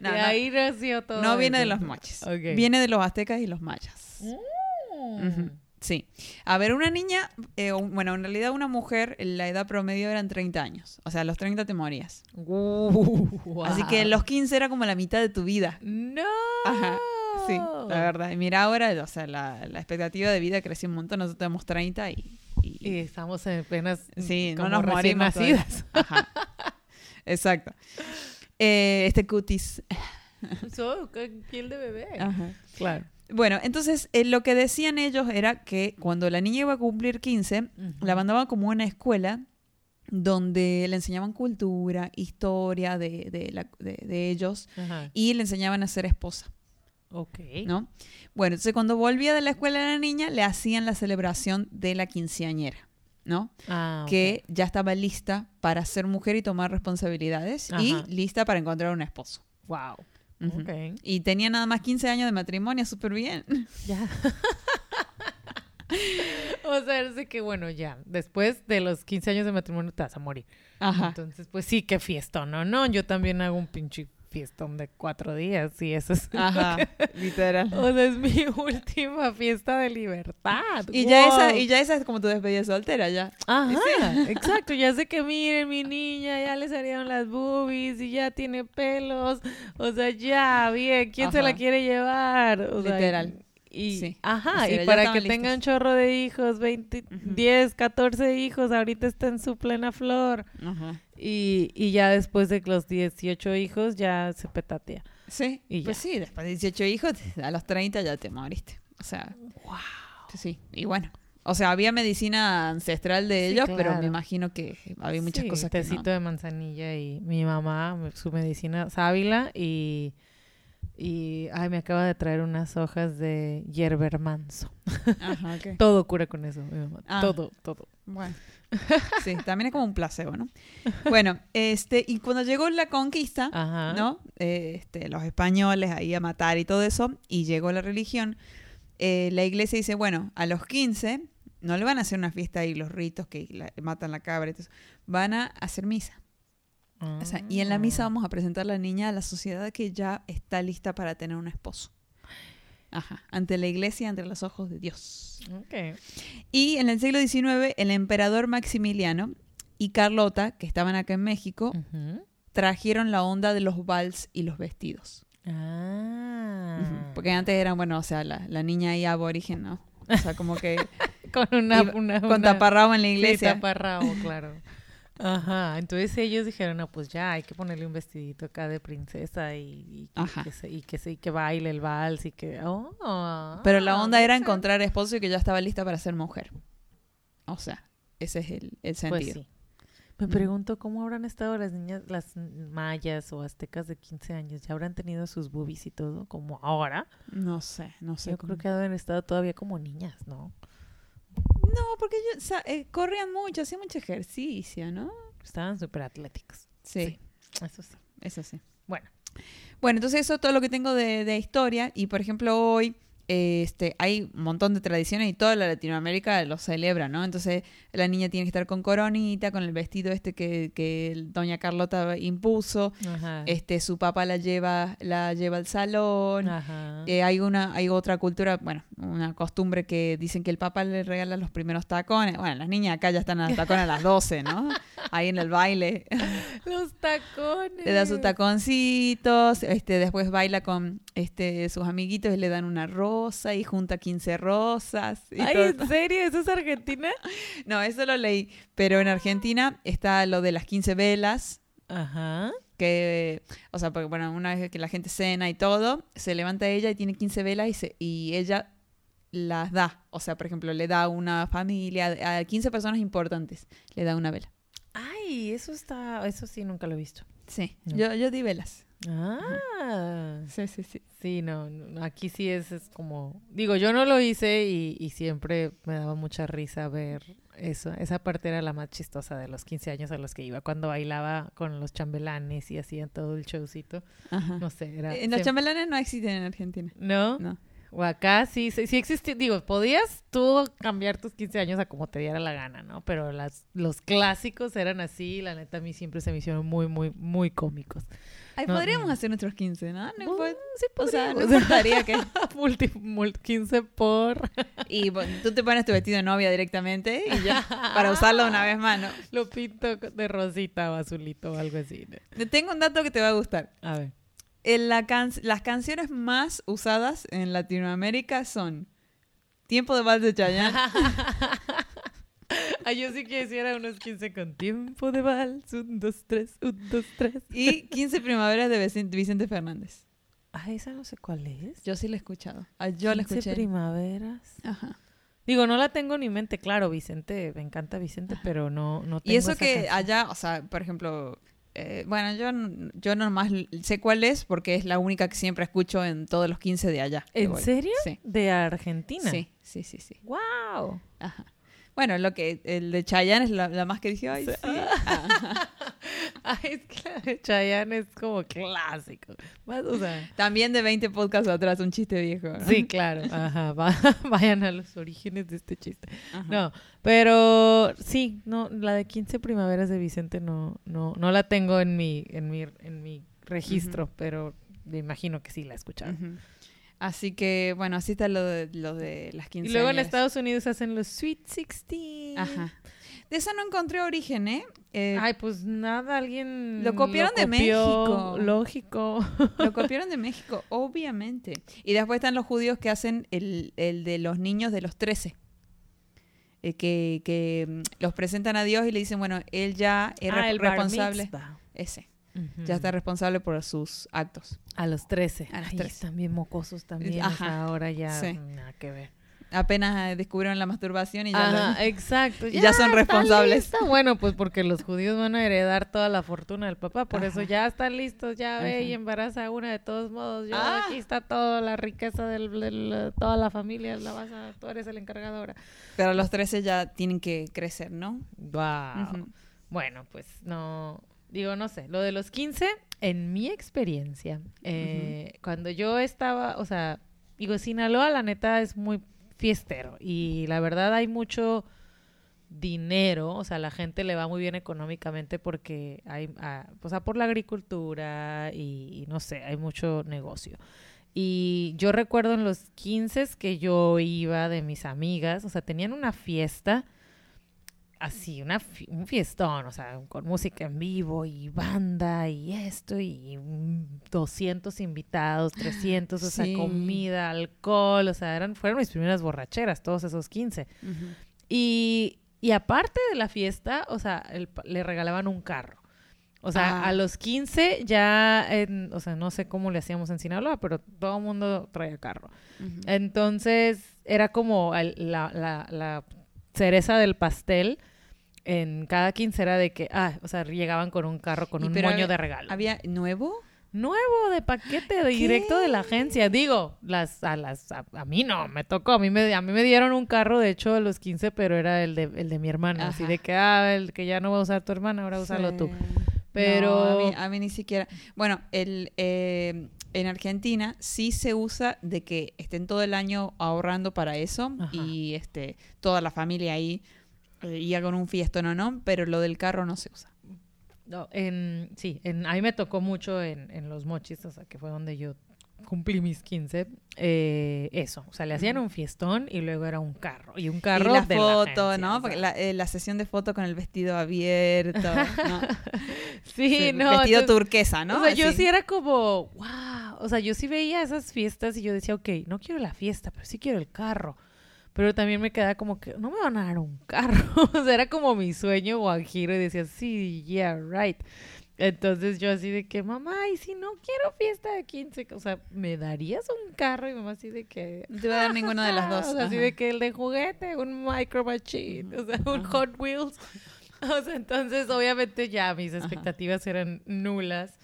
No, de no. ahí nació todo. No viene de los moches. Ok. Viene de los aztecas y los mayas. Mm. Sí. A ver, una niña, eh, bueno, en realidad una mujer, la edad promedio eran 30 años. O sea, a los 30 te morías. Uh, Así que los 15 era como la mitad de tu vida. No. Ajá, Sí, la verdad. Y mira ahora, o sea, la, la expectativa de vida creció un montón. Nosotros tenemos 30 y... y- Y estamos en apenas sí, no como nos recién morimos nacidas. Ajá. Exacto. Eh, este cutis. So, piel de bebé. Ajá. Claro. Bueno, entonces eh, lo que decían ellos era que cuando la niña iba a cumplir 15, la mandaban como a una escuela donde le enseñaban cultura, historia de, de la- de- de ellos Ajá. y le enseñaban a ser esposa, Ok. ¿no? Bueno, entonces cuando volvía de la escuela la niña, le hacían la celebración de la quinceañera, ¿no? Ah. Que ya estaba lista para ser mujer y tomar responsabilidades y lista para encontrar un esposo. Wow. Ujú. Ok. Y tenía nada más 15 años de matrimonio, súper bien. Ya. o sea, es de que, bueno, ya, después de los 15 años de matrimonio te vas a morir. Ajá. Entonces, pues sí, qué fiestón, ¿no? No, yo también hago un pinche fiestón de cuatro días y eso es... Ajá, literal. O sea, es mi última fiesta de libertad. Y ya, esa, y ya esa es como tu despedida soltera, ya. Ajá, exacto. Ya sé que miren, mi niña, ya le salieron las boobies y ya tiene pelos. O sea, ya, bien, ¿quién se la quiere llevar? O sea, Literal. Y, Sí. Ajá, O sea, y para que tenga un listos. chorro de hijos, 20, Ujú. 10, 14 hijos, ahorita está en su plena flor. Ajá. Y, y ya después de los 18 hijos, ya se petatea. Sí, Y pues ya. sí, después de 18 hijos, a los 30 ya te moriste. O sea, Wow. sí, y bueno. O sea, había medicina ancestral de Sí, ellos, pero me imagino que había muchas Sí, cosas que tecito no. de manzanilla y mi mamá, su medicina sábila y, y ay, me acaba de traer unas hojas de hierber manso. Ajá, ok. Todo cura con eso, mi mamá. Ah. Todo, todo. Bueno. Sí, también es como un placebo, ¿no? Bueno, este, y cuando llegó la conquista, Ajá. ¿no? Eh, este, los españoles ahí a matar y todo eso, y llegó la religión, eh, la iglesia dice, bueno, a los 15 no le van a hacer una fiesta ahí, los ritos que la- matan la cabra y todo eso, van a hacer misa. O sea, y en la misa Ah. vamos a presentar a la niña a la sociedad que ya está lista para tener un esposo. Ajá, ante la iglesia, ante los ojos de Dios. Ok. Y en el siglo XIX, el emperador Maximiliano y Carlota, que estaban acá en México, trajeron la onda de los vals y los vestidos. Ah. Porque antes eran, bueno, o sea, la, la niña ahí aborigen, ¿no? O sea, como que Con una, con taparrabo en la Sí, iglesia. taparrabo, claro. Ajá, entonces ellos dijeron, no, pues ya hay que ponerle un vestidito acá de princesa y, y, Ajá. que, se, y, que, se, y que baile el vals y que... Oh, Pero la onda era encontrar esposo y que ya estaba lista para ser mujer. O sea, ese es el, el Pues sentido. sí. Me Ujú. pregunto cómo habrán estado las niñas, las mayas o aztecas de 15 años. ¿Ya habrán tenido sus boobies y todo como ahora? No sé, no sé. Yo cómo. creo que habrán estado todavía como niñas, ¿no? No, porque ellos eh, corrían mucho, hacían mucho ejercicio, ¿no? Estaban súper atléticos. Sí, Eso sí. eso sí. Bueno. Bueno, entonces eso es todo lo que tengo de, de historia. Y por ejemplo, hoy este, hay un montón de tradiciones y toda la Latinoamérica lo celebra, ¿no? Entonces la niña tiene que estar con coronita, con el vestido este que, doña Carlota impuso. Ajá. Este, su papá la lleva, la lleva al salón. Eh, hay una, hay otra cultura, bueno, una costumbre que dicen que el papá le regala los primeros tacones. Bueno, las niñas acá ya están a tacones a las 12, ¿no? Ahí en el baile. Los tacones. Le da sus taconcitos, este, después baila con este, sus amiguitos y le dan una rosa y junta 15 rosas. y Ay, todo. ¿en serio? ¿Eso es Argentina? No, eso lo leí. Pero en Argentina está lo de las 15 velas, Ajá. que, o sea, porque bueno, una vez que la gente cena y todo, se levanta ella y tiene 15 velas y, se, y ella las da. O sea, por ejemplo, le da a una familia, a 15 personas importantes, le da una vela. Ay, eso está, eso sí nunca lo he visto. Sí, No. yo, yo di velas. Ah, Sí, sí, sí. sí, no, no, aquí sí es, es como, digo, yo no lo hice y, y siempre me daba mucha risa ver eso. Esa parte era la más chistosa de los 15 años a los que iba, cuando bailaba con los chambelanes y hacían todo el showcito. Ajá. No sé, era... Eh, los chambelanes no existen en Argentina. ¿No? No. O acá sí, sí, sí existía, digo, podías tú cambiar tus 15 años a como te diera la gana, ¿no? Pero las, los clásicos eran así, la neta a mí siempre se me hicieron muy, muy, muy cómicos. Ay, No, podríamos hacer nuestros 15, ¿no? No Uh, sí, o sea, no importaría que... multi, multi- 15 por... Y bueno, tú te pones tu vestido de novia directamente y ya, para usarlo una vez más, ¿no? Lo pinto de rosita o azulito o algo así. ¿no? Te Tengo un dato que te va a gustar. A ver. En la can- las canciones más usadas en Latinoamérica son Tiempo de Vals de Chayanne, Ah, yo sí quisiera unos 15 con tiempo de vals. Un, dos, tres, un, dos, tres. y 15 Primaveras de Vicen- Vicente Fernández. Ah, esa no sé cuál es. Yo sí la he escuchado. Ah, Yo la 15 escuché. primaveras. Ajá. Digo, no la tengo ni en mente, claro, Vicente, me encanta Vicente, pero no, no tengo Y eso esa que canción. allá, o sea, por ejemplo, eh, bueno, yo, yo nomás sé cuál es porque es la única que siempre escucho en todos los 15 de allá. ¿En serio? Sí. De Argentina. Sí, sí, sí, sí. ¡Wow! Ajá. Bueno, lo que el de Chayanne es la, la más que dije, ay, sí. Ay, es que la de Chayanne es como clásico. Más, o sea, También de 20 podcasts atrás, un chiste viejo. ¿no? sí, claro. Ajá, va- vayan a los orígenes de este chiste. Ajá. No, pero sí, no, la de 15 primaveras de Vicente no, no, no la tengo en mi, en mi, en mi registro, pero me imagino que sí la he escuchado. Ujú. Así que, bueno, así está lo de, lo de las 15 Y luego en Estados Unidos hacen los Sweet 16. Ajá. De eso no encontré origen, ¿eh? Eh, Ay, pues nada, alguien Lo copiaron de copió, México. Lógico. Lo copiaron de México, obviamente. Y después están los judíos que hacen el, el de los niños de los 13. Eh, que, que mm, los presentan a Dios y le dicen, bueno, él ya es Ah, el bar responsable. mitzvah. Ese. Ujú. Ya está responsable por sus actos. A los 13. A los Ay, 13. Están bien mocosos también. Ajá. ahora ya Sí. nada que ver. Apenas eh, descubrieron la masturbación y ya lo- Ajá, exacto. y ya son está responsables. lista. Bueno, pues porque los judíos van a heredar toda la fortuna del papá, por eso Ajá. ya están listos, ya ve y embaraza a una de todos modos. Yo, Ah. aquí está toda la riqueza de toda la familia, la vas a, tú eres el encargado ahora. Pero a los 13 ya tienen que crecer, ¿no? Wow. Ujú. Bueno, pues no, digo, no sé, lo de los 15, en mi experiencia, eh, cuando yo estaba, o sea, digo, Sinaloa la neta es muy fiestero y la verdad hay mucho dinero, o sea, la gente le va muy bien económicamente porque hay, ah, o sea, por la agricultura y, y no sé, hay mucho negocio. Y yo recuerdo en los 15 que yo iba de mis amigas, o sea, tenían una fiesta así, una un fiestón, o sea, con música en vivo y banda y esto y mm, 200 invitados, 300, o sea, comida, alcohol, o sea, eran, fueron mis primeras borracheras, todos esos 15. Y, y aparte de la fiesta, o sea, el le regalaban un carro. O sea, Ah. a los 15 ya, en- o sea, no sé cómo le hacíamos en Sinaloa, pero todo el mundo traía carro. Entonces, era como el- la, la- la cereza del pastel en cada quincena de que, ah, o sea, llegaban con un carro con Y un moño había- de regalo. ¿Había nuevo? Nuevo de paquete de directo de la agencia. Digo, las a las a, a mí no, me tocó, a mí me a mí me dieron un carro de hecho a los 15, pero era el de el de mi hermana, así de que ah, el que ya no va a usar tu hermana, ahora úsalo tú. Pero No, a, mí, a mí ni siquiera. Bueno, el, eh, en Argentina sí se usa de que estén todo el año ahorrando para eso Ajá. y este toda la familia ahí eh, y hagan un fiestón o no, pero lo del carro no se usa. No, en, sí, en, a mí me tocó mucho en, en Los Mochis, o sea, que fue donde yo cumplí mis 15, eh, eso, o sea, le hacían un fiestón y luego era un carro, y un carro y la de foto, agencia, ¿no? o Porque la, eh, la sesión de foto con el vestido abierto, ¿no? Sí, Sí, no. vestido entonces- turquesa, ¿no? O sea, yo Así. sí era como, wow, o sea, yo sí veía esas fiestas y yo decía, ok, no quiero la fiesta, pero sí quiero el carro. Pero también me quedaba como que no me van a dar un carro. o sea, era como mi sueño guajiro y decía, sí, yeah, right. Entonces yo así de que, mamá, y si no quiero fiesta de 15, o sea, ¿me darías un carro? Y mamá así de que... No te va a dar ninguna de las dos. O sea, así de que el de juguete, un micro machine, o sea, un. Hot Wheels. O sea, entonces obviamente ya mis Ajá. expectativas eran nulas.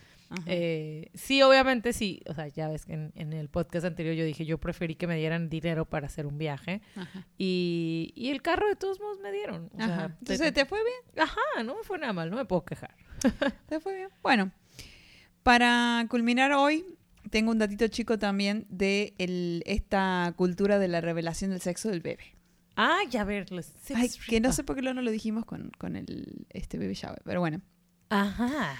Eh, sí, obviamente sí. O sea, ya ves que en, en el podcast anterior yo dije, yo preferí que me dieran dinero para hacer un viaje. Ajá. Y, y el carro de todos modos me dieron. O sea, Ajá. te- Entonces, ¿te fue bien? Ajá, no me fue nada mal, no me puedo quejar. Te fue bien. Bueno, para culminar hoy, tengo un datito chico también de el- esta cultura de la revelación del sexo del bebé. Ah, ya ver, los sex Ay, que no sé por qué lo no lo dijimos con, con el este baby shower, pero bueno. Ajá.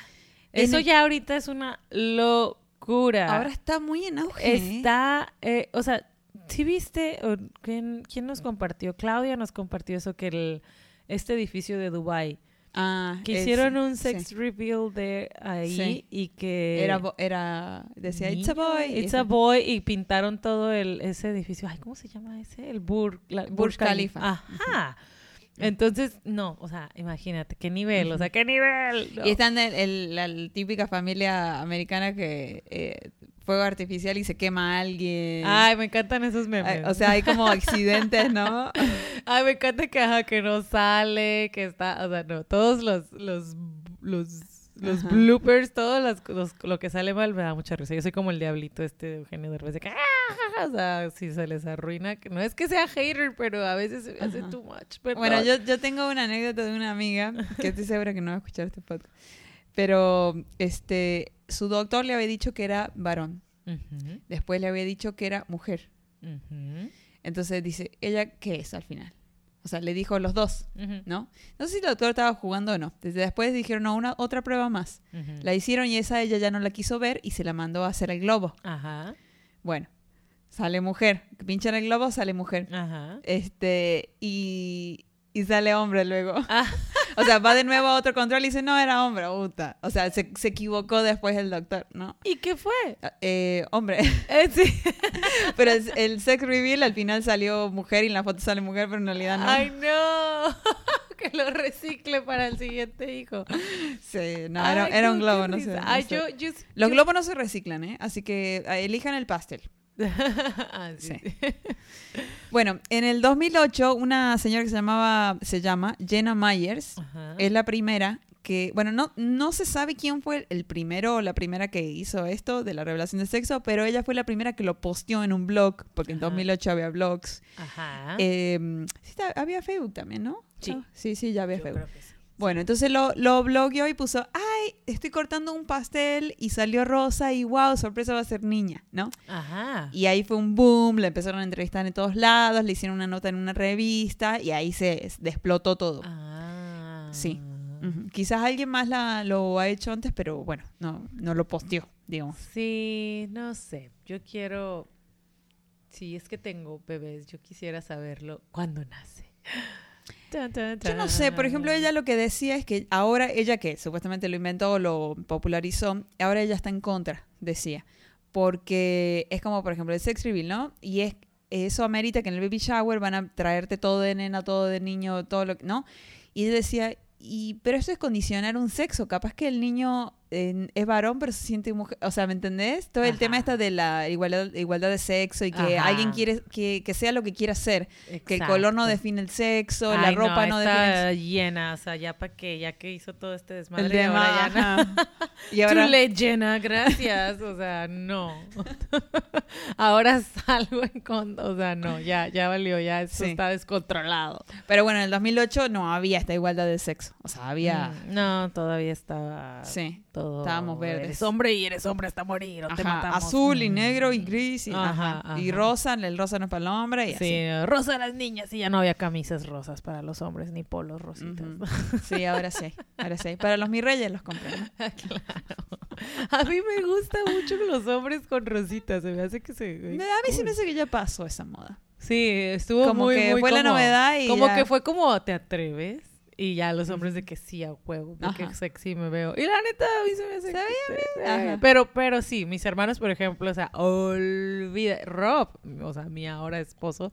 Eso el- ya ahorita es una locura. Ahora está muy en auge. ¿eh? Está, eh, o sea, ¿sí viste? o ¿quién, quién nos compartió? Claudia nos compartió eso, que el, este edificio de Dubai Ah, que es- hicieron un sí. sex reveal de ahí Sí. y que... Era, era, decía, it's a boy. It's a boy y pintaron todo el, ese edificio. Ay, ¿cómo se llama ese? El Burj, la- Burj Khalifa. Ajá. Entonces, no, o sea, imagínate, qué nivel, o sea, qué nivel. No. Y están el, el- la típica familia americana que eh, fuego artificial y se quema a alguien. Ay, me encantan esos memes. Ay, o sea, hay como accidentes, ¿no? Ay, me encanta que, ajá, que no sale, que está, o sea, no, todos los, los, los, los bloopers, todo las- los- lo que sale mal me da mucha risa. Yo soy como el diablito este de Eugenio Derbez, de que, "Ah", o sea, si se les arruina, que no es que sea hater, pero a veces se me hace too much. perdón. Bueno, yo, yo tengo una anécdota de una amiga que estoy segura que no va a escuchar este podcast. Pero este, su doctor le había dicho que era varón. Después le había dicho que era mujer. Entonces dice, ¿ella qué es al final? O sea, le dijo los dos, ¿no? No sé si el doctor estaba jugando o no. Desde después dijeron, no, una otra prueba más. La hicieron y esa ella ya no la quiso ver y se la mandó a hacer el globo. Ajá, Bueno, sale mujer. Pinchan el globo, sale mujer. ajá. Este, y, y sale hombre luego. Ah. O sea, va de nuevo a otro control y dice, no, era hombre, puta. O sea, se, se equivocó después el doctor, ¿no? ¿Y qué fue? Eh, hombre. Eh, sí. Pero el, el sex reveal al final salió mujer y en la foto sale mujer, pero en realidad no. Ay, no. que lo recicle para el siguiente hijo. Sí, no, era, Ay, era un globo, no sé. no Ay, yo, yo, Los globos no se reciclan, ¿eh? Así que eh, elijan el pastel. Ah, sí. Sí. Bueno, en el 2008, una señora que se llamaba, se llama Jenna Myers, Ajá. es la primera que, bueno, no, no se sabe quién fue el primero o la primera que hizo esto de la revelación de sexo, pero ella fue la primera que lo posteó en un blog, porque en Ajá. 2008 había blogs. Ajá. Eh, ta- había Facebook también, ¿no? Sí. Ah, Sí, sí, ya había Yo Facebook. creo que sí. Bueno, entonces lo, lo blogueó y puso, ay, estoy cortando un pastel y salió rosa y wow, sorpresa va a ser niña, ¿no? Ajá. Y ahí fue un boom, la empezaron a entrevistar en todos lados, le hicieron una nota en una revista y ahí se explotó todo. Ah. Sí. Quizás alguien más la, lo ha hecho antes, pero bueno, no, no lo posteó, digamos. Sí, no sé. Yo quiero. Si es que tengo bebés, yo quisiera saberlo cuando nace. Yo no sé, por ejemplo, ella lo que decía es que ahora ella que supuestamente lo inventó, lo popularizó, ahora ella está en contra, decía. Porque es como, por ejemplo, el sex reveal, ¿no? Y es eso amerita que en el baby shower van a traerte todo de nena, todo de niño, todo lo que, ¿no? Y ella decía, y pero eso es condicionar un sexo, capaz que el niño es varón pero se siente mujer, o sea, ¿me entendés? Todo el tema está de la igualdad, igualdad de sexo y que Ajá. alguien quiere que, que sea lo que quiera ser, que el color no define el sexo, la ropa no, define el llena, o sea, ya para qué, ya que hizo todo este desmadre, el tema, ahora ya no. ajá. y ahora Too late, Jenna, gracias. O sea, no. Ahora salgo en contra. O sea, no, ya, ya valió, ya esto Sí. está descontrolado. pero bueno en el 2008 no había esta igualdad de sexo o sea había Mm, No, todavía estaba sí todo. estábamos verdes. Eres hombre y eres hombre hasta morir. O te Ajá, matamos. azul y Mm. negro y gris y, Ajá, ajá, y rosa el rosa no es para el hombre y Sí, rosa a las niñas y ya no había camisas rosas para los hombres ni polos así rositas. Sí ahora sí ahora sí para los mis reyes los compré ¿no? claro. A mí me gusta mucho los hombres con rositas. Se me hace que se. Me- a mí sí me hace que ya pasó esa moda Sí, estuvo Como muy, que muy fue la novedad y Como ya. que fue como, ¿te atreves? Y ya los hombres de que sí, a huevo, porque Ajá. sexy me veo. Y la neta, a mí se me hace... Se veía eh, Ajá. Pero, pero sí, mis hermanos, por ejemplo, o sea, olvida... Rob, o sea, mi ahora esposo,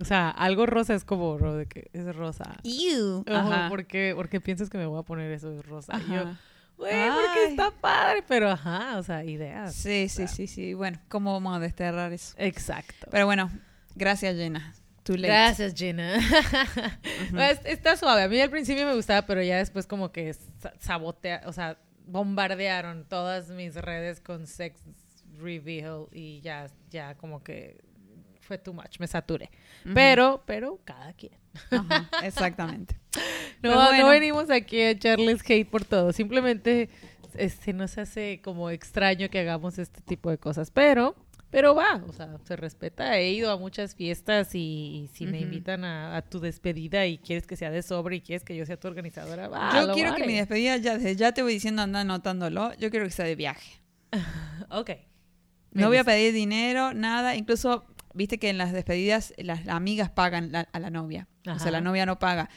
o sea, algo rosa es como, Rob, de que es rosa. Ew. Ajá. ¿por qué, por qué piensas que me voy a poner eso de rosa? Y yo, Ajá. güey, porque está padre, pero ajá, o sea, ideas. sí sí sí sí bueno cómo vamos a desterrar eso Exacto. pero bueno gracias Jenna Too late. Gracias, Gina. Pues, está suave. A mí al principio me gustaba, pero ya después como que sa- sabotea, o sea, bombardearon todas mis redes con sex reveal y ya, ya como que fue too much, me saturé. Pero, pero cada quien. Ajá, exactamente No, bueno. no venimos aquí a echarles hate por todo. Simplemente este, nos hace como extraño que hagamos este tipo de cosas. Pero, Pero va, o sea, se respeta. He ido a muchas fiestas y, y si me Ujú. invitan a, a tu despedida y quieres que sea de sobre y quieres que yo sea tu organizadora, va. Yo quiero que haré. mi despedida, ya, ya te voy diciendo, anda anotándolo, yo quiero que sea de viaje. Ok. Me No voy a pedir dinero, nada. Incluso, viste que en las despedidas las amigas pagan la- a la novia. O Ajá. sea, la novia no paga.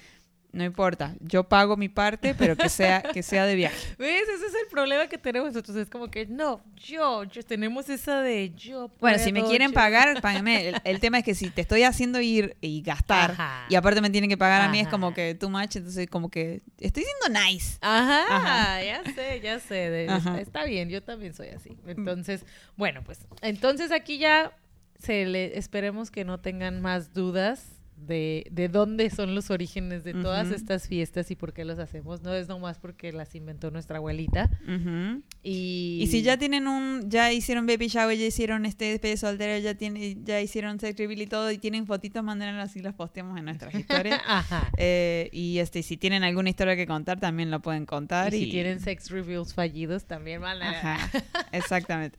No importa, yo pago mi parte, pero que sea, que sea de viaje. ¿Ves? Ese es el problema que tenemos nosotros. Es como que no, yo, yo tenemos esa de yo. Bueno, si me quieren yo- pagar, págame. El, el tema es que si te estoy haciendo ir y gastar, Ajá. y aparte me tienen que pagar a mí, es como que too much, entonces como que estoy siendo nice. Ajá, Ajá. ya sé, ya sé. de- Ajá. Está bien, yo también soy así. Entonces, bueno, pues, entonces aquí ya se le esperemos que no tengan más dudas de, de dónde son los orígenes de todas Ujú. estas fiestas y por qué los hacemos. No es nomás porque las inventó nuestra abuelita. Ujú. Y, Y si ya tienen un, ya hicieron baby shower, ya hicieron este despedida soltero, ya tiene, ya hicieron sex reveal y todo, y tienen fotitos, mándenlas así las posteamos en nuestras historias. Ajá. Eh, y este, si tienen alguna historia que contar, también la pueden contar. Y Y, si tienen sex reveals fallidos, también van a... Ajá, exactamente.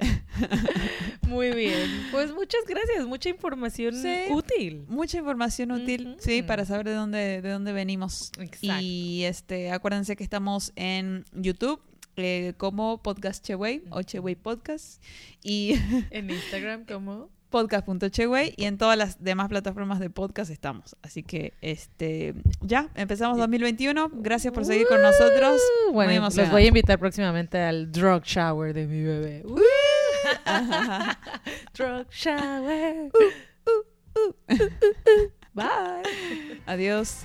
Muy bien. Pues muchas gracias, mucha información Sí. útil. Mucha información útil, sí, para saber de dónde, de dónde venimos. Exacto. Y este, acuérdense que estamos en YouTube eh, como Podcast Cheway o Cheway Podcast y En Instagram, ¿cómo? podcast.cheway y en todas las demás plataformas de podcast estamos. Así que este ya empezamos 2021. Gracias por seguir con nosotros. Uh, Muy Bueno, los voy a invitar próximamente al drug shower de mi bebé. Uh, drug shower. Bye. Adiós.